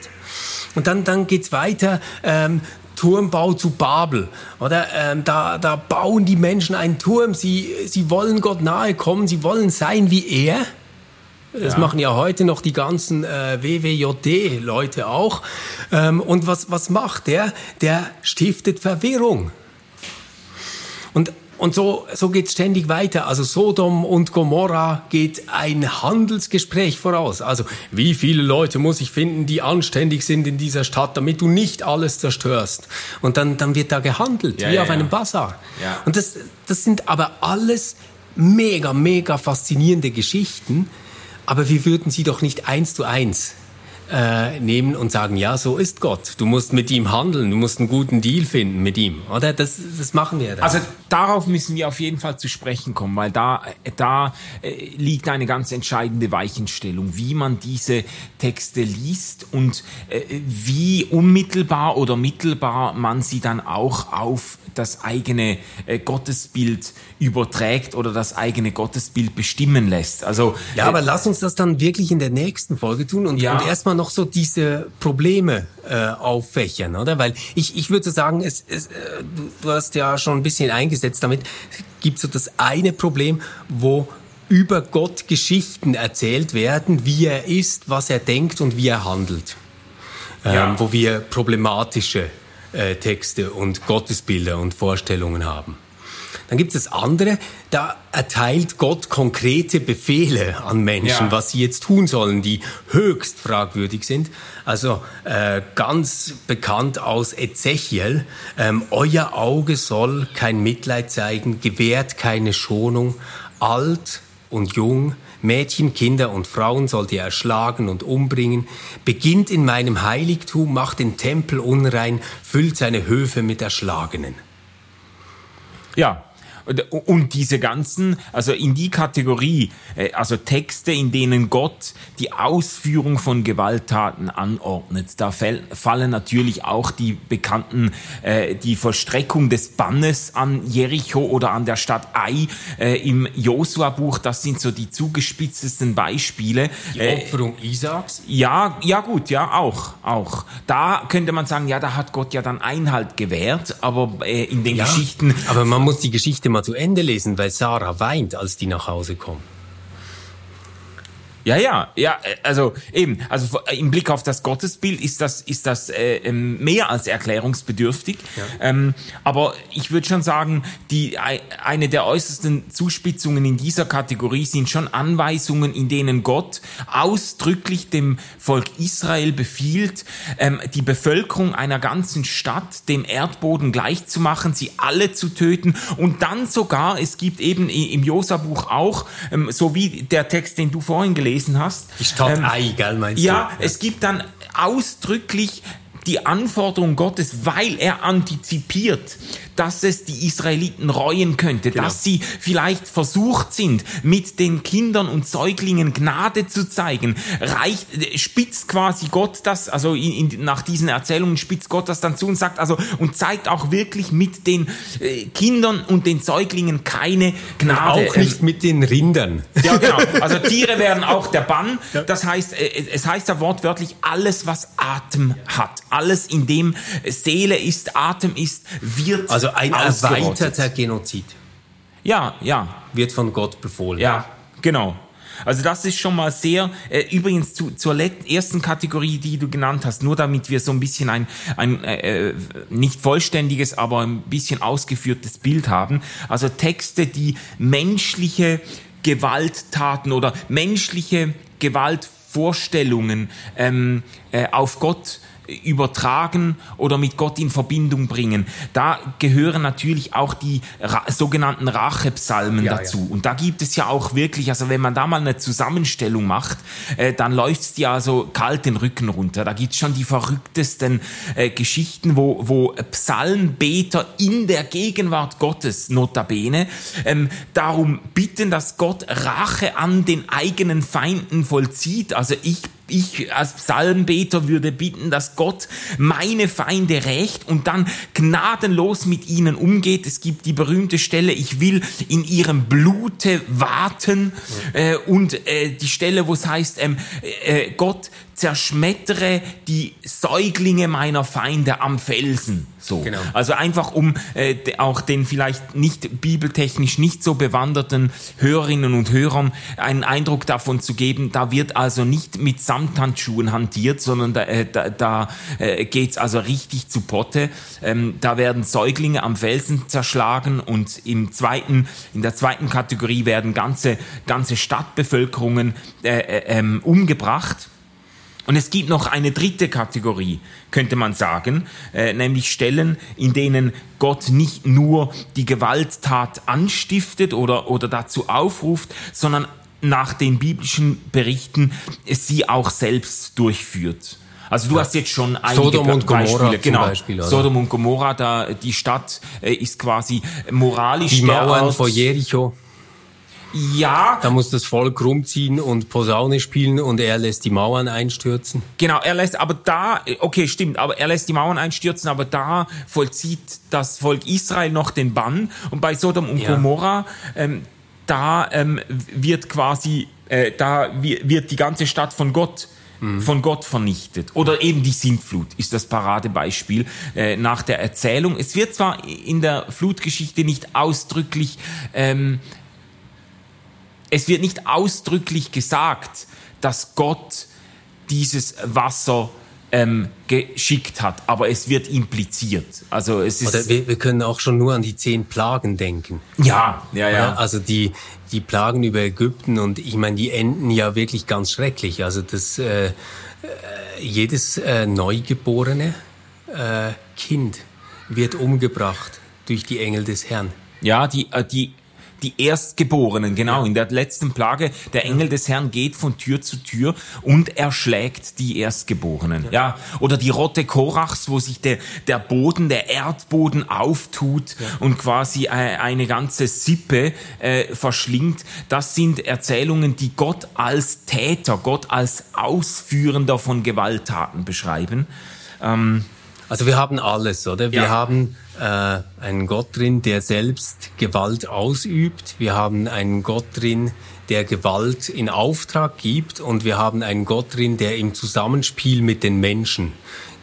Und dann, dann geht's weiter. Ähm, Turmbau zu Babel. Oder ähm, da, da bauen die Menschen einen Turm. Sie, sie wollen Gott nahe kommen. Sie wollen sein wie er. Das ja. machen ja heute noch die ganzen äh, WWJD-Leute auch. Ähm, und was, was macht der? Der stiftet Verwirrung. Und so, so geht es ständig weiter. Also Sodom und Gomorra geht ein Handelsgespräch voraus. Also wie viele Leute muss ich finden, die anständig sind in dieser Stadt, damit du nicht alles zerstörst. Und dann, dann wird da gehandelt, ja, wie ja, auf ja. einem Bazar. Und das, das sind aber alles mega, mega faszinierende Geschichten. Aber wir würden sie doch nicht eins zu eins äh, nehmen und sagen, ja, so ist Gott. Du musst mit ihm handeln, du musst einen guten Deal finden mit ihm, oder? Das, das machen wir. Dann. Also darauf müssen wir auf jeden Fall zu sprechen kommen, weil da, da äh, liegt eine ganz entscheidende Weichenstellung, wie man diese Texte liest und äh, wie unmittelbar oder mittelbar man sie dann auch auf das eigene äh, Gottesbild überträgt oder das eigene Gottesbild bestimmen lässt. Also ja, aber lass uns das dann wirklich in der nächsten Folge tun und, ja. und erstmal noch so diese Probleme äh, auffächern, oder? Weil ich, ich würde sagen, es, es, äh, du, du hast ja schon ein bisschen eingesetzt damit, gibt so das eine Problem, wo über Gott Geschichten erzählt werden, wie er ist, was er denkt und wie er handelt. Ja. Ähm, wo wir problematische äh, Texte und Gottesbilder und Vorstellungen haben. Dann gibt es andere, da erteilt Gott konkrete Befehle an Menschen, ja. was sie jetzt tun sollen, die höchst fragwürdig sind. Also äh, ganz bekannt aus Ezechiel, ähm, euer Auge soll kein Mitleid zeigen, gewährt keine Schonung, alt und jung, Mädchen, Kinder und Frauen sollt ihr erschlagen und umbringen, beginnt in meinem Heiligtum, macht den Tempel unrein, füllt seine Höfe mit Erschlagenen. Ja, und diese ganzen, also in die Kategorie, äh, also Texte, in denen Gott die Ausführung von Gewalttaten anordnet, da fallen natürlich auch die bekannten, äh, die Vollstreckung des Bannes an Jericho oder an der Stadt Ai äh, im Josua-Buch, das sind so die zugespitztesten Beispiele. Die Opferung Isaaks? Ja, ja gut, ja, auch, auch. Da könnte man sagen, ja, da hat Gott ja dann Einhalt gewährt, aber in den ja, Geschichten... Aber man muss die Geschichte mal zu Ende lesen, weil Sarah weint, als die nach Hause kommen. Ja, ja, ja, äh, also eben, also im Blick auf das Gottesbild ist das, ist das äh, ähm, mehr als erklärungsbedürftig. Ja. Ähm, aber ich würde schon sagen, die eine der äußersten Zuspitzungen in dieser Kategorie sind schon Anweisungen, in denen Gott ausdrücklich dem Volk Israel befiehlt, ähm, die Bevölkerung einer ganzen Stadt dem Erdboden gleichzumachen, sie alle zu töten und dann sogar, es gibt eben im Josa-Buch auch, ähm, so wie der Text, den du vorhin gelesen gelesen hast. Die Stadt ähm, Ei, gell, meinst ja, du? Ja, es gibt dann ausdrücklich die Anforderung Gottes, weil er antizipiert, dass es die Israeliten reuen könnte, genau. dass sie vielleicht versucht sind, mit den Kindern und Säuglingen Gnade zu zeigen, reicht, spitzt quasi Gott das, also in, in, nach diesen Erzählungen spitzt Gott das dann zu und sagt also, und zeigt auch wirklich mit den äh, Kindern und den Säuglingen keine Gnade. Und auch nicht ähm, mit den Rindern. Ja, genau. *laughs* Also Tiere werden auch der Bann. Das heißt, äh, es heißt ja wortwörtlich, alles, was Atem hat, alles, in dem Seele ist, Atem ist, wird also ein erweiterter Genozid. Ja, ja. Wird von Gott befohlen. Ja, genau. Also das ist schon mal sehr, äh, übrigens zu, zur ersten Kategorie, die du genannt hast, nur damit wir so ein bisschen ein, ein äh, äh, nicht vollständiges, aber ein bisschen ausgeführtes Bild haben. Also Texte, die menschliche Gewalttaten oder menschliche Gewaltvorstellungen ähm, äh, auf Gott übertragen oder mit Gott in Verbindung bringen. Da gehören natürlich auch die Ra sogenannten Rachepsalmen ja, dazu. Ja. Und da gibt es ja auch wirklich, also wenn man da mal eine Zusammenstellung macht, äh, dann läuft's dir so kalt den Rücken runter. Da gibt's schon die verrücktesten äh, Geschichten, wo, wo Psalmbeter in der Gegenwart Gottes, notabene, ähm, darum bitten, dass Gott Rache an den eigenen Feinden vollzieht. Also ich ich als Psalmbeter würde bitten, dass Gott meine Feinde rächt und dann gnadenlos mit ihnen umgeht. Es gibt die berühmte Stelle, ich will in ihrem Blute warten äh, und äh, die Stelle, wo es heißt, ähm, äh, Gott zerschmettere die Säuglinge meiner Feinde am Felsen. So. Genau. Also einfach um äh, auch den vielleicht nicht bibeltechnisch nicht so bewanderten Hörerinnen und Hörern einen Eindruck davon zu geben, da wird also nicht mit Samthandschuhen hantiert, sondern da, äh, da, da äh, geht's also richtig zu Potte. Ähm, da werden Säuglinge am Felsen zerschlagen und im zweiten, in der zweiten Kategorie werden ganze, ganze Stadtbevölkerungen äh, äh, ähm, umgebracht. Und es gibt noch eine dritte Kategorie, könnte man sagen, äh, nämlich Stellen, in denen Gott nicht nur die Gewalttat anstiftet oder, oder dazu aufruft, sondern nach den biblischen Berichten sie auch selbst durchführt. Also du ja. hast jetzt schon einige Sodom und Gomorra genau. Beispiel, Sodom und Gomorra, da die Stadt äh, ist quasi moralisch die Mauern vor Jericho. Ja. Da muss das Volk rumziehen und Posaune spielen und er lässt die Mauern einstürzen. Genau, er lässt, aber da, okay, stimmt, aber er lässt die Mauern einstürzen, aber da vollzieht das Volk Israel noch den Bann und bei Sodom und ja. Gomorra, ähm, da ähm, wird quasi, äh, da wird die ganze Stadt von Gott mhm. von Gott vernichtet. Oder eben die Sintflut ist das Paradebeispiel äh, nach der Erzählung. Es wird zwar in der Flutgeschichte nicht ausdrücklich ähm, es wird nicht ausdrücklich gesagt, dass Gott dieses Wasser ähm, geschickt hat, aber es wird impliziert. Also es ist Oder wir, wir können auch schon nur an die zehn Plagen denken. Ja, ja, ja. Also die die Plagen über Ägypten und ich meine, die enden ja wirklich ganz schrecklich. Also das äh, äh jedes äh, neugeborene äh, Kind wird umgebracht durch die Engel des Herrn. Ja, die, äh, die die Erstgeborenen, genau, in der letzten Plage, der Engel des Herrn geht von Tür zu Tür und erschlägt die Erstgeborenen. Ja, oder die Rotte Korachs, wo sich der, der Boden, der Erdboden auftut und quasi äh, eine ganze Sippe äh, verschlingt. Das sind Erzählungen, die Gott als Täter, Gott als Ausführender von Gewalttaten beschreiben. Ähm, also wir haben alles, oder? Wir haben äh, einen Gott drin, der selbst Gewalt ausübt. Wir haben einen Gott drin, der Gewalt in Auftrag gibt. Und wir haben einen Gott drin, der im Zusammenspiel mit den Menschen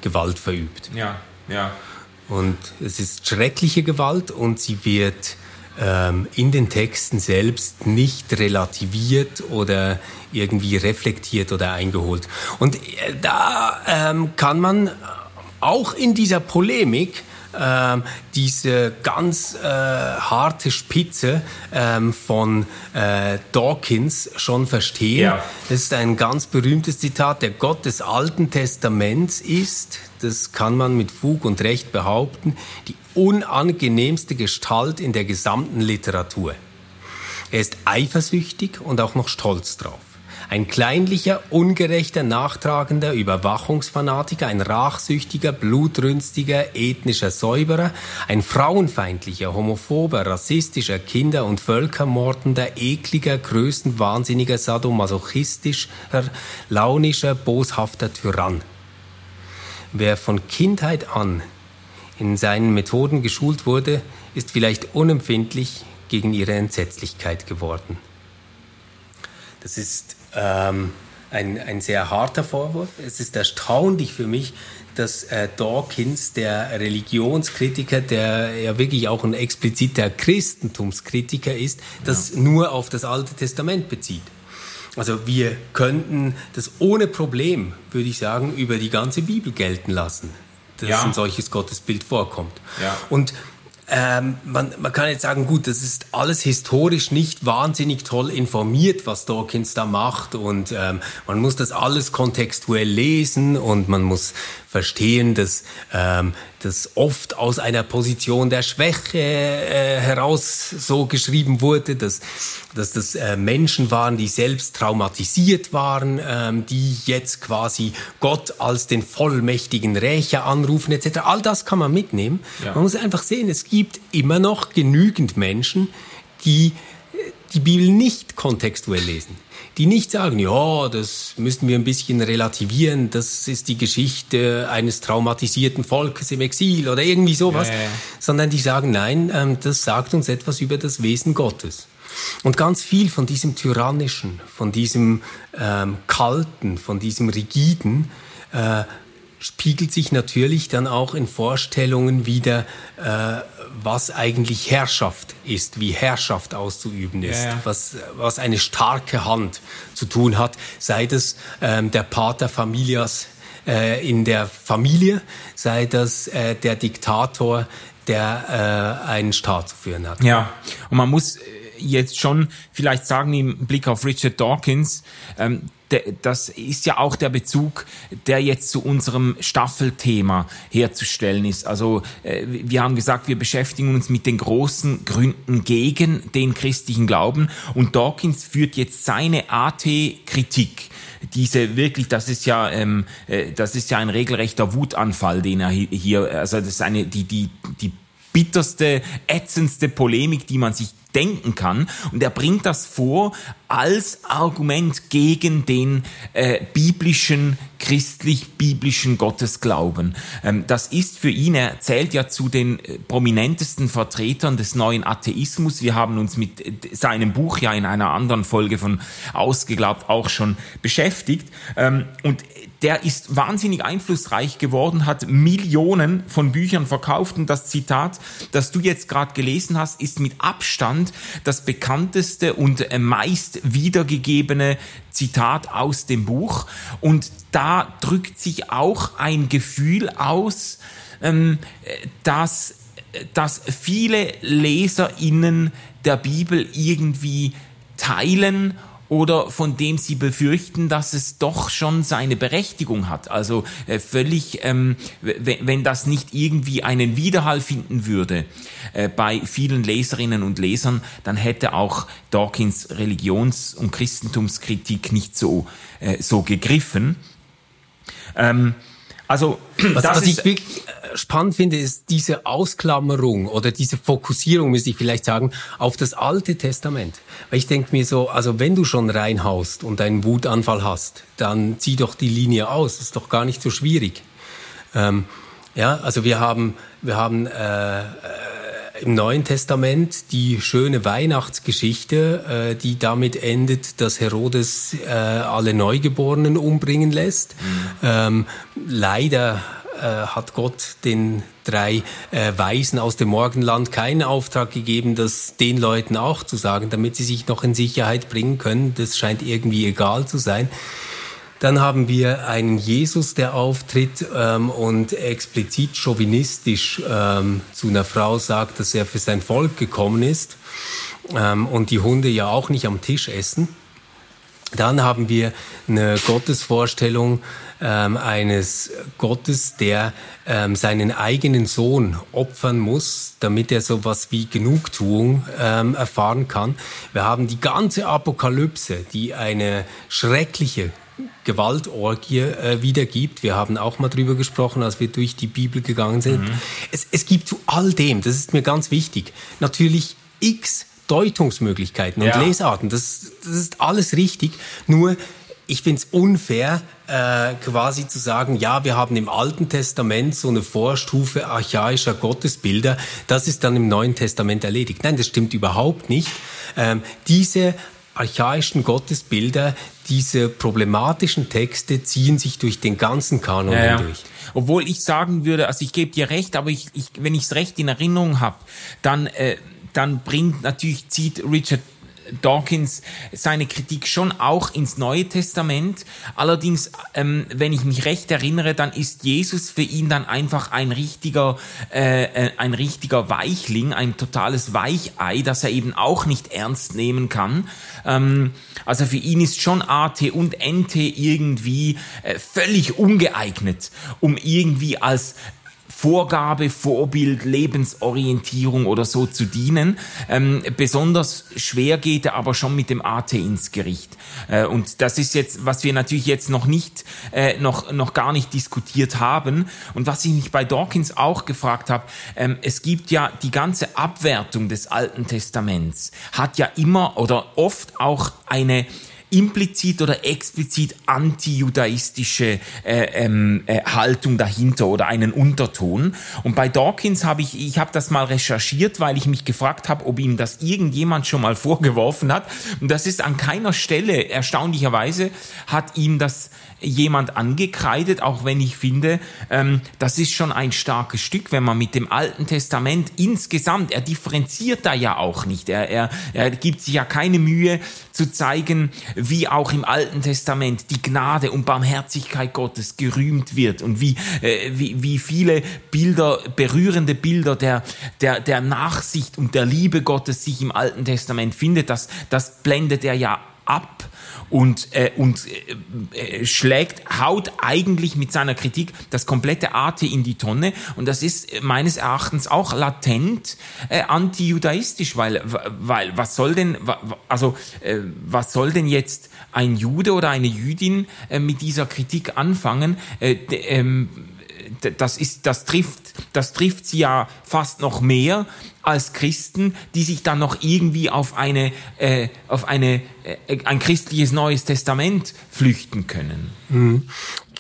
Gewalt verübt. Ja, ja. Und es ist schreckliche Gewalt und sie wird ähm, in den Texten selbst nicht relativiert oder irgendwie reflektiert oder eingeholt. Und äh, da ähm, kann man auch in dieser Polemik ähm, diese ganz äh, harte Spitze ähm, von äh, Dawkins schon verstehen. Ja. Das ist ein ganz berühmtes Zitat. Der Gott des Alten Testaments ist, das kann man mit Fug und Recht behaupten, die unangenehmste Gestalt in der gesamten Literatur. Er ist eifersüchtig und auch noch stolz drauf. Ein kleinlicher, ungerechter, nachtragender Überwachungsfanatiker, ein rachsüchtiger, blutrünstiger, ethnischer Säuberer, ein frauenfeindlicher, homophober, rassistischer, Kinder- und Völkermordender, ekliger, größenwahnsinniger, sadomasochistischer, launischer, boshafter Tyrann. Wer von Kindheit an in seinen Methoden geschult wurde, ist vielleicht unempfindlich gegen ihre Entsetzlichkeit geworden. Das ist ähm, ein, ein sehr harter Vorwurf. Es ist erstaunlich für mich, dass äh, Dawkins, der Religionskritiker, der ja wirklich auch ein expliziter Christentumskritiker ist, das ja. nur auf das Alte Testament bezieht. Also wir könnten das ohne Problem, würde ich sagen, über die ganze Bibel gelten lassen, dass ja. ein solches Gottesbild vorkommt. Ja. Und ähm, man, man kann jetzt sagen, gut, das ist alles historisch nicht wahnsinnig toll informiert, was Dawkins da macht. Und ähm, man muss das alles kontextuell lesen und man muss verstehen, dass ähm, das oft aus einer Position der Schwäche äh, heraus so geschrieben wurde, dass, dass das äh, Menschen waren, die selbst traumatisiert waren, ähm, die jetzt quasi Gott als den vollmächtigen Rächer anrufen etc. All das kann man mitnehmen. Ja. Man muss einfach sehen, es gibt immer noch genügend Menschen, die äh, die Bibel nicht kontextuell lesen die nicht sagen, ja, das müssen wir ein bisschen relativieren, das ist die Geschichte eines traumatisierten Volkes im Exil oder irgendwie sowas, ja, ja, ja. sondern die sagen, nein, ähm, das sagt uns etwas über das Wesen Gottes. Und ganz viel von diesem Tyrannischen, von diesem ähm, Kalten, von diesem Rigiden, äh, spiegelt sich natürlich dann auch in Vorstellungen wieder, äh, was eigentlich Herrschaft ist, wie Herrschaft auszuüben ist, ja, ja. Was, was eine starke Hand zu tun hat, sei das ähm, der Pater Familias äh, in der Familie, sei das äh, der Diktator, der äh, einen Staat zu führen hat. Ja, und man muss jetzt schon vielleicht sagen im Blick auf Richard Dawkins, ähm, das ist ja auch der Bezug, der jetzt zu unserem Staffelthema herzustellen ist. Also äh, wir haben gesagt, wir beschäftigen uns mit den großen Gründen gegen den christlichen Glauben und Dawkins führt jetzt seine AT-Kritik diese wirklich, das ist ja, ähm, äh, das ist ja ein regelrechter Wutanfall, den er hier, also das ist eine, die, die, die bitterste, ätzendste Polemik, die man sich denken kann. Und er bringt das vor als Argument gegen den äh, biblischen, christlich-biblischen Gottesglauben. Ähm, das ist für ihn, er zählt ja zu den äh, prominentesten Vertretern des neuen Atheismus. Wir haben uns mit äh, seinem Buch ja in einer anderen Folge von Ausgeglaubt auch schon beschäftigt. Ähm, und der ist wahnsinnig einflussreich geworden, hat Millionen von Büchern verkauft und das Zitat, das du jetzt gerade gelesen hast, ist mit Abstand das bekannteste und äh, meist wiedergegebene Zitat aus dem Buch. Und da drückt sich auch ein Gefühl aus, ähm, dass dass viele LeserInnen der Bibel irgendwie teilen oder von dem sie befürchten, dass es doch schon seine Berechtigung hat. Also äh, völlig, ähm, wenn das nicht irgendwie einen Widerhall finden würde äh, bei vielen Leserinnen und Lesern, dann hätte auch Dawkins Religions- und Christentumskritik nicht so, äh, so gegriffen. Ähm, also, was, was ich wirklich äh, spannend finde, ist diese Ausklammerung oder diese Fokussierung, muss ich vielleicht sagen, auf das Alte Testament. Weil ich denke mir so, also wenn du schon reinhaust und einen Wutanfall hast, dann zieh doch die Linie aus. Das ist doch gar nicht so schwierig. Ähm, ja, also wir haben, wir haben äh, äh im Neuen Testament die schöne Weihnachtsgeschichte, äh, die damit endet, dass Herodes äh, alle Neugeborenen umbringen lässt. Mhm. Ähm, leider hat Gott den drei äh, Weisen aus dem Morgenland keinen Auftrag gegeben, das den Leuten auch zu sagen, damit sie sich noch in Sicherheit bringen können. Das scheint irgendwie egal zu sein. Dann haben wir einen Jesus, der auftritt ähm, und explizit chauvinistisch ähm, zu einer Frau sagt, dass er für sein Volk gekommen ist ähm, und die Hunde ja auch nicht am Tisch essen. Dann haben wir eine Gottesvorstellung ähm, eines Gottes, der ähm, seinen eigenen Sohn opfern muss, damit er sowas wie Genugtuung ähm, erfahren kann. Wir haben die ganze Apokalypse, die eine schreckliche Gewaltorgie äh, wiedergibt. Wir haben auch mal drüber gesprochen, als wir durch die Bibel gegangen sind. Mhm. Es, es gibt zu all dem, das ist mir ganz wichtig, natürlich x Deutungsmöglichkeiten und ja. Lesarten. Das, das ist alles richtig. Nur ich finde es unfair, äh, quasi zu sagen, ja, wir haben im Alten Testament so eine Vorstufe archaischer Gottesbilder, das ist dann im Neuen Testament erledigt. Nein, das stimmt überhaupt nicht. Ähm, diese archaischen Gottesbilder, diese problematischen Texte ziehen sich durch den ganzen Kanon ja, ja. hindurch. Obwohl ich sagen würde, also ich gebe dir recht, aber ich, ich, wenn ich es recht in Erinnerung habe, dann, äh, dann bringt natürlich, zieht Richard Dawkins seine Kritik schon auch ins Neue Testament. Allerdings, ähm, wenn ich mich recht erinnere, dann ist Jesus für ihn dann einfach ein richtiger, äh, äh, ein richtiger Weichling, ein totales Weichei, das er eben auch nicht ernst nehmen kann. Ähm, also für ihn ist schon AT und NT irgendwie äh, völlig ungeeignet, um irgendwie als Vorgabe, Vorbild, Lebensorientierung oder so zu dienen. Ähm, besonders schwer geht er aber schon mit dem AT ins Gericht. Äh, und das ist jetzt, was wir natürlich jetzt noch nicht, äh, noch, noch gar nicht diskutiert haben. Und was ich mich bei Dawkins auch gefragt habe, ähm, es gibt ja die ganze Abwertung des Alten Testaments, hat ja immer oder oft auch eine implizit oder explizit anti-judaistische äh, ähm, äh, Haltung dahinter oder einen Unterton. Und bei Dawkins habe ich, ich habe das mal recherchiert, weil ich mich gefragt habe, ob ihm das irgendjemand schon mal *laughs* vorgeworfen hat. Und das ist an keiner Stelle, erstaunlicherweise, hat ihm das jemand angekreidet, auch wenn ich finde, ähm, das ist schon ein starkes Stück, wenn man mit dem Alten Testament insgesamt, er differenziert da ja auch nicht, er, er, er gibt sich ja keine Mühe zu zeigen, wie auch im Alten Testament die Gnade und Barmherzigkeit Gottes gerühmt wird und wie, äh, wie, wie viele Bilder, berührende Bilder der, der, der Nachsicht und der Liebe Gottes sich im Alten Testament findet, das, das blendet er ja ab und, äh, und äh, äh, schlägt, haut eigentlich mit seiner Kritik das komplette AT in die Tonne. Und das ist meines Erachtens auch latent äh, anti-judaistisch, weil, weil was soll denn, also äh, was soll denn jetzt ein Jude oder eine Jüdin äh, mit dieser Kritik anfangen? Äh, ähm, das ist, das trifft, das trifft sie ja fast noch mehr als Christen, die sich dann noch irgendwie auf eine, äh, auf eine, äh, ein christliches Neues Testament flüchten können. Mhm.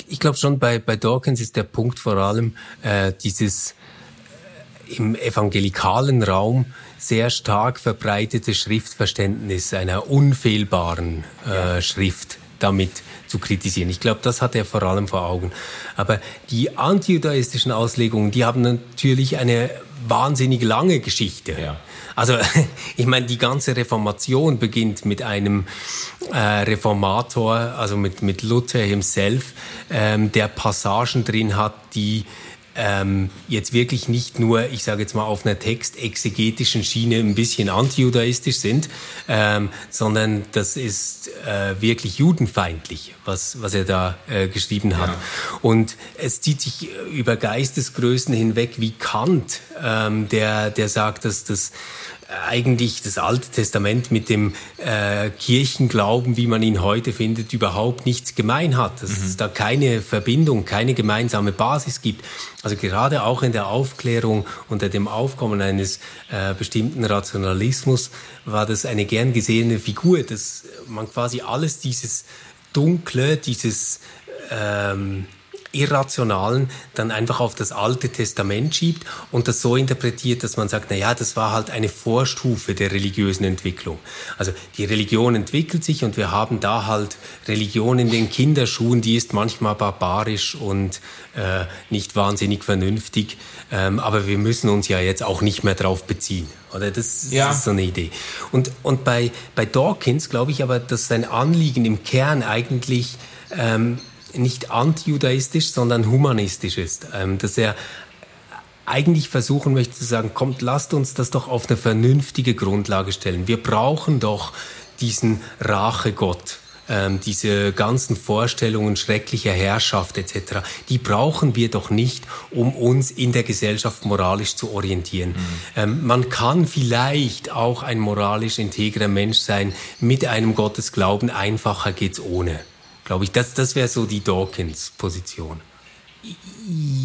Ich glaube schon, bei, bei Dawkins ist der Punkt vor allem äh, dieses äh, im evangelikalen Raum sehr stark verbreitete Schriftverständnis einer unfehlbaren äh. Schrift damit zu kritisieren. Ich glaube, das hat er vor allem vor Augen. Aber die antijudaistischen Auslegungen, die haben natürlich eine wahnsinnig lange Geschichte. Ja. Also *laughs* ich meine, die ganze Reformation beginnt mit einem äh, Reformator, also mit, mit Luther himself, ähm, der Passagen drin hat, die ähm, jetzt wirklich nicht nur, ich sage jetzt mal, auf einer textexegetischen Schiene ein bisschen antijudaistisch sind, ähm, sondern das ist äh, wirklich judenfeindlich, was, was er da äh, geschrieben hat. Ja. Und es zieht sich über Geistesgrößen hinweg wie Kant, ähm, der, der sagt, dass das eigentlich das Alte Testament mit dem äh, Kirchenglauben, wie man ihn heute findet, überhaupt nichts gemein hat. Dass mhm. es da keine Verbindung, keine gemeinsame Basis gibt. Also gerade auch in der Aufklärung unter dem Aufkommen eines äh, bestimmten Rationalismus war das eine gern gesehene Figur, dass man quasi alles dieses Dunkle, dieses ähm, Irrationalen dann einfach auf das Alte Testament schiebt und das so interpretiert, dass man sagt, na ja, das war halt eine Vorstufe der religiösen Entwicklung. Also die Religion entwickelt sich und wir haben da halt Religion in den Kinderschuhen, die ist manchmal barbarisch und äh, nicht wahnsinnig vernünftig, ähm, aber wir müssen uns ja jetzt auch nicht mehr drauf beziehen. Oder das, ja. das ist so eine Idee. Und, und bei, bei Dawkins glaube ich aber, dass sein Anliegen im Kern eigentlich ähm, nicht antijudaistisch, sondern humanistisch ist. Ähm, dass er eigentlich versuchen möchte zu sagen, kommt, lasst uns das doch auf eine vernünftige Grundlage stellen. Wir brauchen doch diesen Rachegott ähm, diese ganzen Vorstellungen schrecklicher Herrschaft etc., die brauchen wir doch nicht, um uns in der Gesellschaft moralisch zu orientieren. Mhm. Ähm, man kann vielleicht auch ein moralisch integrer Mensch sein mit einem Gottesglauben, einfacher geht's ohne. Glaube ich, das, das wäre so die Dawkins-Position.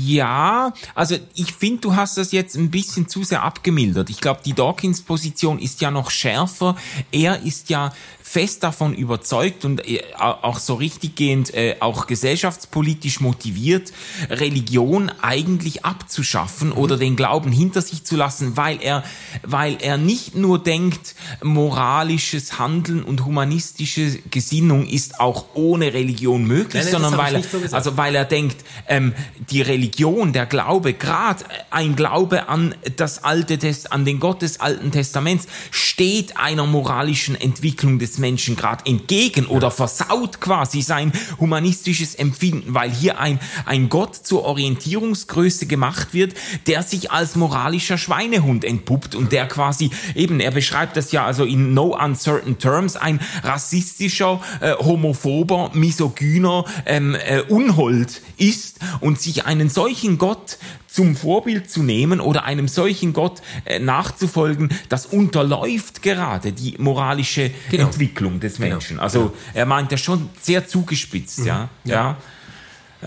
Ja, also ich finde, du hast das jetzt ein bisschen zu sehr abgemildert. Ich glaube, die Dawkins-Position ist ja noch schärfer. Er ist ja fest davon überzeugt und äh, auch so richtiggehend äh, auch gesellschaftspolitisch motiviert, Religion eigentlich abzuschaffen mhm. oder den Glauben hinter sich zu lassen, weil er, weil er nicht nur denkt, moralisches Handeln und humanistische Gesinnung ist auch ohne Religion möglich, nein, nein, sondern weil er, so also weil er denkt, ähm, die Religion, der Glaube, gerade ein Glaube an das alte Test, an den Gott des Alten Testaments, steht einer moralischen Entwicklung des Menschen gerade entgegen oder versaut quasi sein humanistisches Empfinden, weil hier ein, ein Gott zur Orientierungsgröße gemacht wird, der sich als moralischer Schweinehund entpuppt und der quasi eben, er beschreibt das ja also in no uncertain terms, ein rassistischer, äh, homophober, misogyner ähm, äh, Unhold ist und sich einen solchen Gott zum Vorbild zu nehmen oder einem solchen Gott äh, nachzufolgen, das unterläuft gerade die moralische genau. Entwicklung des genau. Menschen. Genau. Also genau. er meint das schon sehr zugespitzt, mhm. ja. Ja. Ja.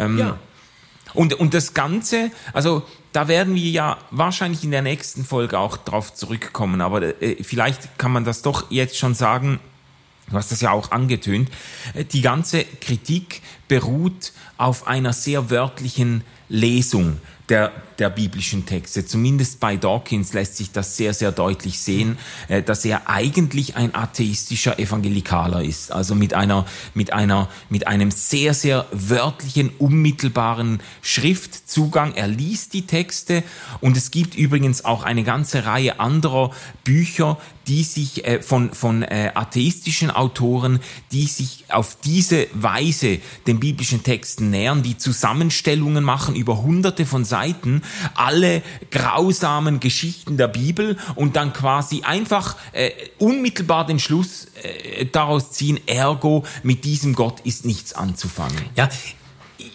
Ähm, ja. Und, und das Ganze, also da werden wir ja wahrscheinlich in der nächsten Folge auch drauf zurückkommen, aber äh, vielleicht kann man das doch jetzt schon sagen, Du hast das ja auch angetönt. Äh, die ganze Kritik beruht auf einer sehr wörtlichen Lesung der, der biblischen Texte. Zumindest bei Dawkins lässt sich das sehr, sehr deutlich sehen, äh, dass er eigentlich ein atheistischer Evangelikaler ist. Also mit einer, mit einer, mit einem sehr, sehr wörtlichen, unmittelbaren Schriftzugang. Er liest die Texte und es gibt übrigens auch eine ganze Reihe anderer Bücher, die sich äh, von, von äh, atheistischen Autoren, die sich auf diese Weise den biblischen Texten nähern, die Zusammenstellungen machen über hunderte von Seiten, alle grausamen Geschichten der Bibel und dann quasi einfach äh, unmittelbar den Schluss äh, daraus ziehen, ergo mit diesem Gott ist nichts anzufangen. Ja,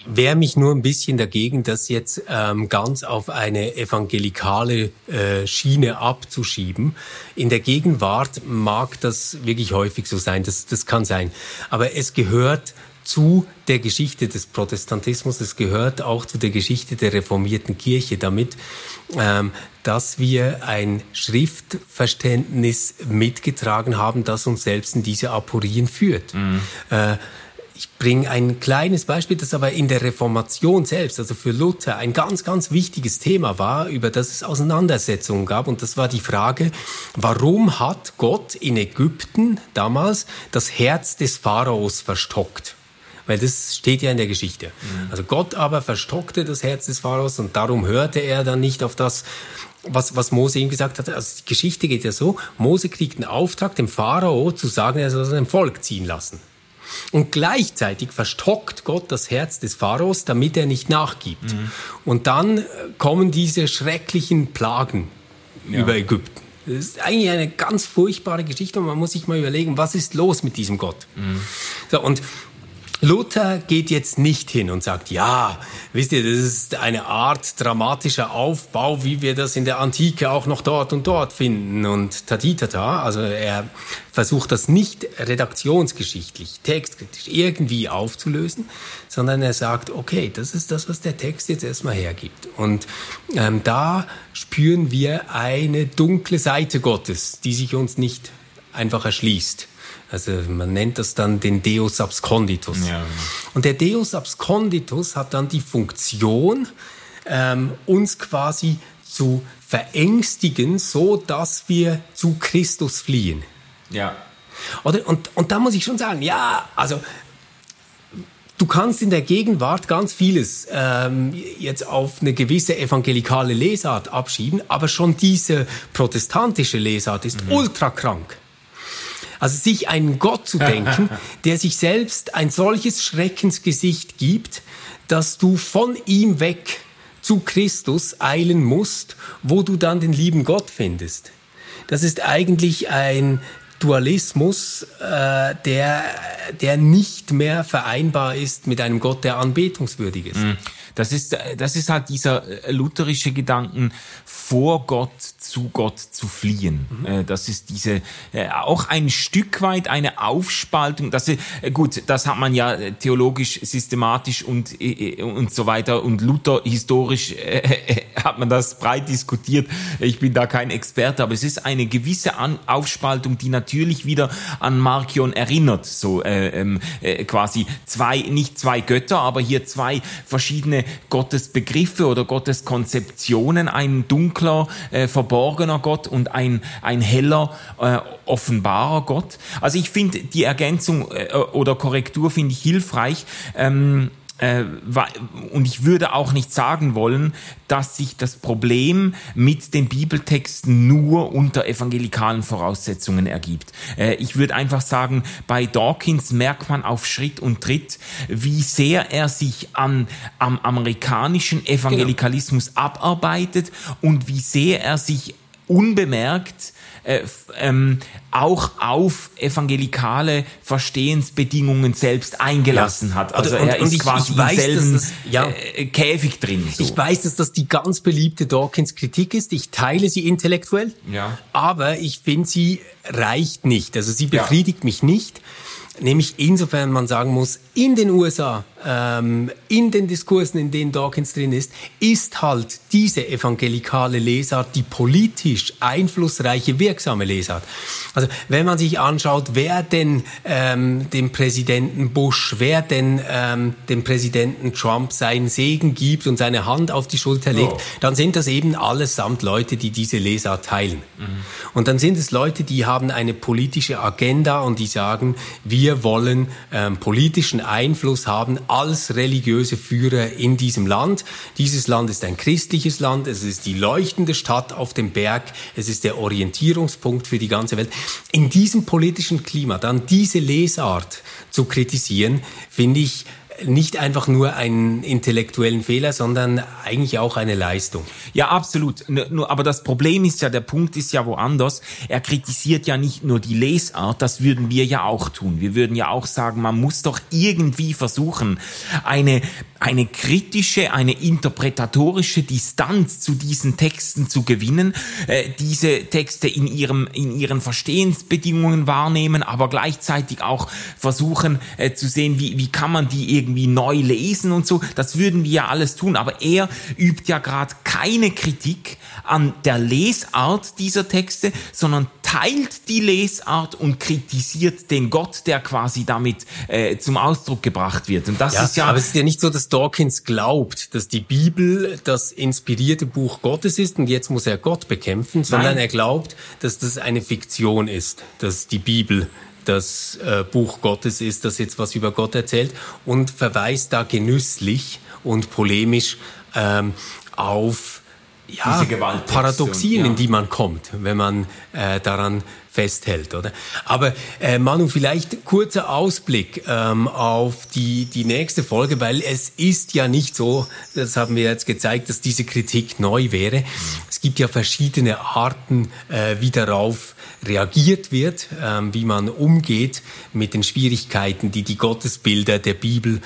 wehre mich nur ein bisschen dagegen, das jetzt ähm, ganz auf eine evangelikale äh, Schiene abzuschieben. In der Gegenwart mag das wirklich häufig so sein, das, das kann sein. Aber es gehört zu der Geschichte des Protestantismus, es gehört auch zu der Geschichte der reformierten Kirche damit, ähm, dass wir ein Schriftverständnis mitgetragen haben, das uns selbst in diese Aporien führt. Mhm. Äh, ich bringe ein kleines Beispiel, das aber in der Reformation selbst, also für Luther, ein ganz, ganz wichtiges Thema war, über das es Auseinandersetzungen gab. Und das war die Frage, warum hat Gott in Ägypten damals das Herz des Pharaos verstockt? Weil das steht ja in der Geschichte. Mhm. Also Gott aber verstockte das Herz des Pharaos und darum hörte er dann nicht auf das, was, was Mose ihm gesagt hat. Also die Geschichte geht ja so, Mose kriegt einen Auftrag, dem Pharao zu sagen, er soll sein Volk ziehen lassen. Und gleichzeitig verstockt Gott das Herz des Pharaos, damit er nicht nachgibt. Mhm. Und dann äh, kommen diese schrecklichen Plagen ja. über Ägypten. Das ist eigentlich eine ganz furchtbare Geschichte und man muss sich mal überlegen, was ist los mit diesem Gott? Mhm. So, und Luther geht jetzt nicht hin und sagt, ja, wisst ihr, das ist eine Art dramatischer Aufbau, wie wir das in der Antike auch noch dort und dort finden und tatitata. Also er versucht das nicht redaktionsgeschichtlich, textkritisch irgendwie aufzulösen, sondern er sagt, okay, das ist das, was der Text jetzt erstmal hergibt. Und ähm, da spüren wir eine dunkle Seite Gottes, die sich uns nicht einfach erschließt Also man nennt das dann den Deus absconditus. Ja. Und der Deus absconditus hat dann die Funktion, ähm, uns quasi zu verängstigen, so dass wir zu Christus fliehen. Ja. Oder? Und, und da muss ich schon sagen, ja, also du kannst in der Gegenwart ganz vieles ähm, jetzt auf eine gewisse evangelikale Lesart abschieben, aber schon diese protestantische Lesart ist mhm. ultra krank. Also sich einen Gott zu denken, *laughs* der sich selbst ein solches Schreckensgesicht gibt, dass du von ihm weg zu Christus eilen musst, wo du dann den lieben Gott findest. Das ist eigentlich ein Dualismus, äh, der, der nicht mehr vereinbar ist mit einem Gott, der anbetungswürdig ist. Mhm. Das ist, das ist halt dieser äh, lutherische Gedanken, vor Gott zu Gott zu fliehen. Mhm. Äh, das ist diese, äh, auch ein Stück weit eine Aufspaltung. Das ist, gut, das hat man ja theologisch, systematisch und, und so weiter und Luther historisch *laughs* äh, hat man das breit diskutiert. Ich bin da kein Experte, aber es ist eine gewisse An Aufspaltung, die natürlich wieder an Markion erinnert. So äh, ähm, äh, quasi zwei, nicht zwei Götter, aber hier zwei verschiedene Gottesbegriffe oder Gotteskonzeptionen. Ein dunkler, äh, verborgener Gott und ein, ein heller, äh, offenbarer Gott. Also ich finde die Ergänzung äh, oder Korrektur finde ich hilfreich. Ähm, äh, und ich würde auch nicht sagen wollen, dass sich das Problem mit den Bibeltexten nur unter evangelikalen Voraussetzungen ergibt. Äh, ich würde einfach sagen, bei Dawkins merkt man auf Schritt und Tritt, wie sehr er sich an, am amerikanischen Evangelikalismus genau. abarbeitet und wie sehr er sich unbemerkt äh, ähm, auch auf evangelikale Verstehensbedingungen selbst eingelassen ja. hat. Also und, er ist ich, quasi ich weiß, im selben das, ja. äh, Käfig drin. So. Ich weiß, dass das die ganz beliebte Dawkins Kritik ist. Ich teile sie intellektuell, ja. aber ich finde, sie reicht nicht. Also sie befriedigt ja. mich nicht. Nämlich insofern man sagen muss, in den USA, ähm, in den Diskursen, in denen Dawkins drin ist, ist halt diese evangelikale Lesart die politisch einflussreiche, wirksame Lesart. Also wenn man sich anschaut, wer denn ähm, dem Präsidenten Bush, wer denn ähm, dem Präsidenten Trump seinen Segen gibt und seine Hand auf die Schulter legt, oh. dann sind das eben allesamt Leute, die diese Lesart teilen. Mhm. Und dann sind es Leute, die haben eine politische Agenda und die sagen, wir wollen ähm, politischen Einfluss haben als religiöse Führer in diesem Land. Dieses Land ist ein christliches Land, es ist die leuchtende Stadt auf dem Berg, es ist der Orientierungspunkt für die ganze Welt. In diesem politischen Klima dann diese Lesart zu kritisieren, finde ich nicht einfach nur einen intellektuellen Fehler, sondern eigentlich auch eine Leistung. Ja, absolut. Nur, aber das Problem ist ja, der Punkt ist ja woanders. Er kritisiert ja nicht nur die Lesart, das würden wir ja auch tun. Wir würden ja auch sagen, man muss doch irgendwie versuchen, eine eine kritische, eine interpretatorische Distanz zu diesen Texten zu gewinnen, äh, diese Texte in ihrem in ihren Verstehensbedingungen wahrnehmen, aber gleichzeitig auch versuchen äh, zu sehen, wie wie kann man die irgendwie neu lesen und so. Das würden wir ja alles tun, aber er übt ja gerade keine Kritik an der Lesart dieser Texte, sondern teilt die Lesart und kritisiert den Gott, der quasi damit äh, zum Ausdruck gebracht wird. Und das ja, ist ja. Aber es ist ja nicht so, dass Dawkins glaubt, dass die Bibel das inspirierte Buch Gottes ist und jetzt muss er Gott bekämpfen, sondern Nein. er glaubt, dass das eine Fiktion ist, dass die Bibel das äh, Buch Gottes ist, das jetzt was über Gott erzählt und verweist da genüsslich und polemisch ähm, auf ja, Paradoxien, ja. in die man kommt, wenn man äh, daran festhält, oder? Aber äh, Manu, vielleicht kurzer Ausblick ähm, auf die die nächste Folge, weil es ist ja nicht so, das haben wir jetzt gezeigt, dass diese Kritik neu wäre. Es gibt ja verschiedene Arten, äh, wie darauf reagiert wird, ähm, wie man umgeht mit den Schwierigkeiten, die die Gottesbilder der Bibel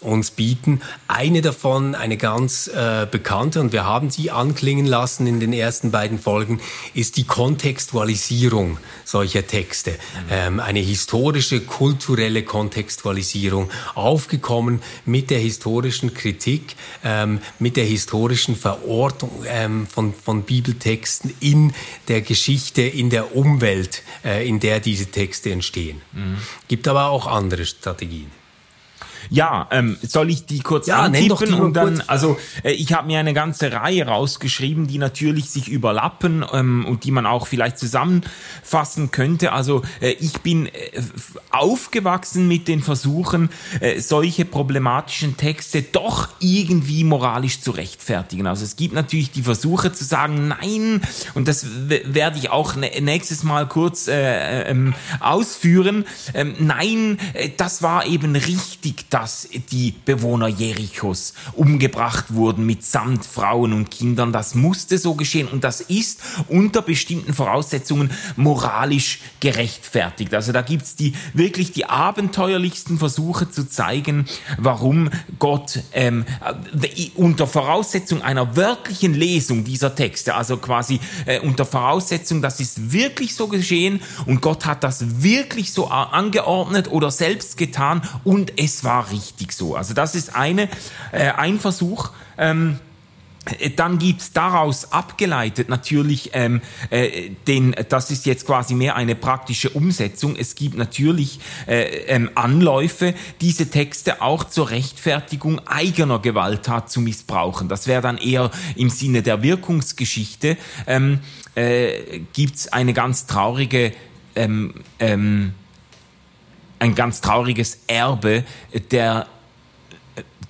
uns bieten. Eine davon, eine ganz äh, bekannte, und wir haben sie anklingen lassen in den ersten beiden Folgen, ist die Kontextualisierung solcher Texte. Mhm. Ähm, eine historische, kulturelle Kontextualisierung, aufgekommen mit der historischen Kritik, ähm, mit der historischen Verortung ähm, von, von Bibeltexten in der Geschichte, in der Umwelt, äh, in der diese Texte entstehen. Mhm. Gibt aber auch andere Strategien. Ja, ähm, soll ich die kurz ja, antippen und dann, also äh, ich habe mir eine ganze Reihe rausgeschrieben, die natürlich sich überlappen ähm, und die man auch vielleicht zusammenfassen könnte. Also äh, ich bin äh, aufgewachsen mit den Versuchen, äh, solche problematischen Texte doch irgendwie moralisch zu rechtfertigen. Also es gibt natürlich die Versuche zu sagen, nein, und das werde ich auch nächstes Mal kurz äh, ähm, ausführen, ähm, nein, äh, das war eben richtig, dass die Bewohner Jerichos umgebracht wurden mitsamt Frauen und Kindern. Das musste so geschehen und das ist unter bestimmten Voraussetzungen moralisch gerechtfertigt. Also da gibt's die wirklich die abenteuerlichsten Versuche zu zeigen, warum Gott ähm, äh, unter Voraussetzung einer wörtlichen Lesung dieser Texte, also quasi äh, unter Voraussetzung, das ist wirklich so geschehen und Gott hat das wirklich so angeordnet oder selbst getan und es war richtig so. Also das ist eine, äh, ein Versuch. Ähm, dann gibt's daraus abgeleitet natürlich ähm, äh, den, das ist jetzt quasi mehr eine praktische Umsetzung. Es gibt natürlich äh, ähm, Anläufe, diese Texte auch zur Rechtfertigung eigener Gewalttat zu missbrauchen. Das wäre dann eher im Sinne der Wirkungsgeschichte. Ähm, äh, gibt's eine ganz traurige ähm, ähm, ein ganz trauriges Erbe der,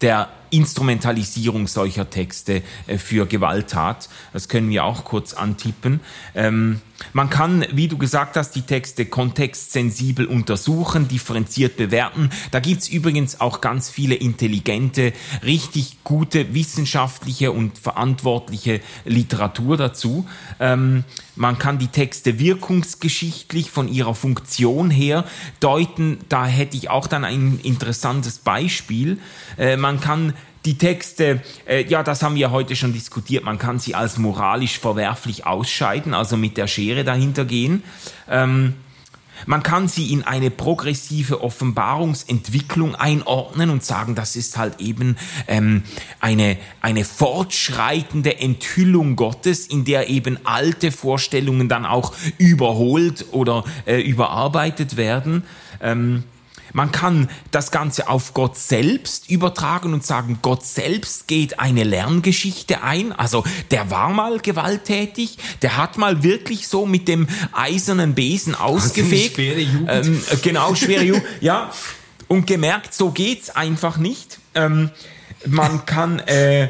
der Instrumentalisierung solcher Texte äh, für Gewalttat. Das können wir auch kurz antippen. Ähm, man kann, wie du gesagt hast, die Texte kontextsensibel untersuchen, differenziert bewerten. Da gibt's übrigens auch ganz viele intelligente, richtig gute wissenschaftliche und verantwortliche Literatur dazu. Ähm, man kann die Texte wirkungsgeschichtlich von ihrer Funktion her deuten. Da hätte ich auch dann ein interessantes Beispiel. Äh, man kann die Texte, äh, ja, das haben wir heute schon diskutiert, man kann sie als moralisch verwerflich ausscheiden, also mit der Schere dahinter gehen. Ähm, man kann sie in eine progressive Offenbarungsentwicklung einordnen und sagen, das ist halt eben ähm, eine, eine fortschreitende Enthüllung Gottes, in der eben alte Vorstellungen dann auch überholt oder äh, überarbeitet werden. Ähm, man kann das Ganze auf Gott selbst übertragen und sagen, Gott selbst geht eine Lerngeschichte ein. Also der war mal gewalttätig, der hat mal wirklich so mit dem eisernen Besen ausgefegt. Schwere Jugend. Ähm, äh, genau, schwere Jugend. *laughs* ja. Und gemerkt, so geht's einfach nicht. Ähm, man kann äh,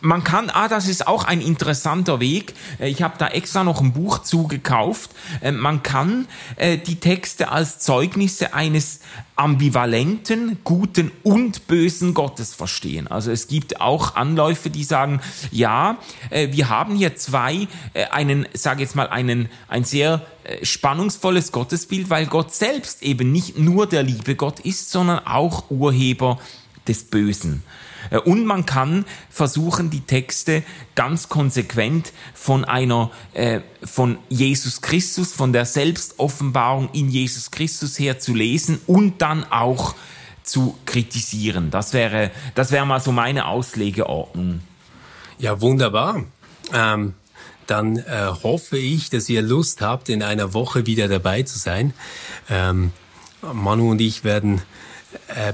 man kann, ah, das ist auch ein interessanter Weg. Äh, ich habe da extra noch ein Buch zugekauft. Äh, man kann äh, die Texte als Zeugnisse eines ambivalenten, guten und bösen Gottes verstehen. Also es gibt auch Anläufe, die sagen, ja, wir haben hier zwei, einen, sage jetzt mal, einen, ein sehr spannungsvolles Gottesbild, weil Gott selbst eben nicht nur der liebe Gott ist, sondern auch Urheber des Bösen. Äh, und man kann versuchen, die Texte ganz konsequent von einer, äh, von Jesus Christus, von der Selbstoffenbarung in Jesus Christus her zu lesen und dann auch zu kritisieren. Das wäre, das wäre mal so meine Auslegeordnung. Ja, wunderbar. Ähm, dann äh, hoffe ich, dass ihr Lust habt, in einer Woche wieder dabei zu sein. Ähm, Manu und ich werden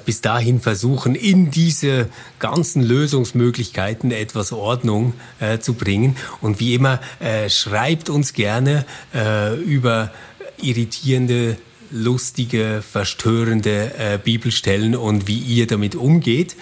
bis dahin versuchen, in diese ganzen Lösungsmöglichkeiten etwas Ordnung äh, zu bringen. Und wie immer, äh, schreibt uns gerne äh, über irritierende, lustige, verstörende äh, Bibelstellen und wie ihr damit umgeht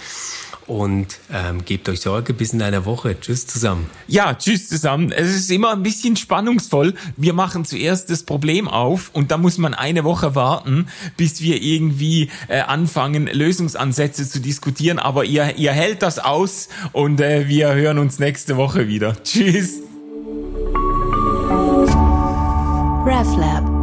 und ähm, gebt euch Sorge bis in einer Woche. Tschüss zusammen. Ja, tschüss zusammen. Es ist immer ein bisschen spannungsvoll. Wir machen zuerst das Problem auf und da muss man eine Woche warten, bis wir irgendwie äh, anfangen, Lösungsansätze zu diskutieren. Aber ihr, ihr hält das aus und äh, wir hören uns nächste Woche wieder. Tschüss. RefLab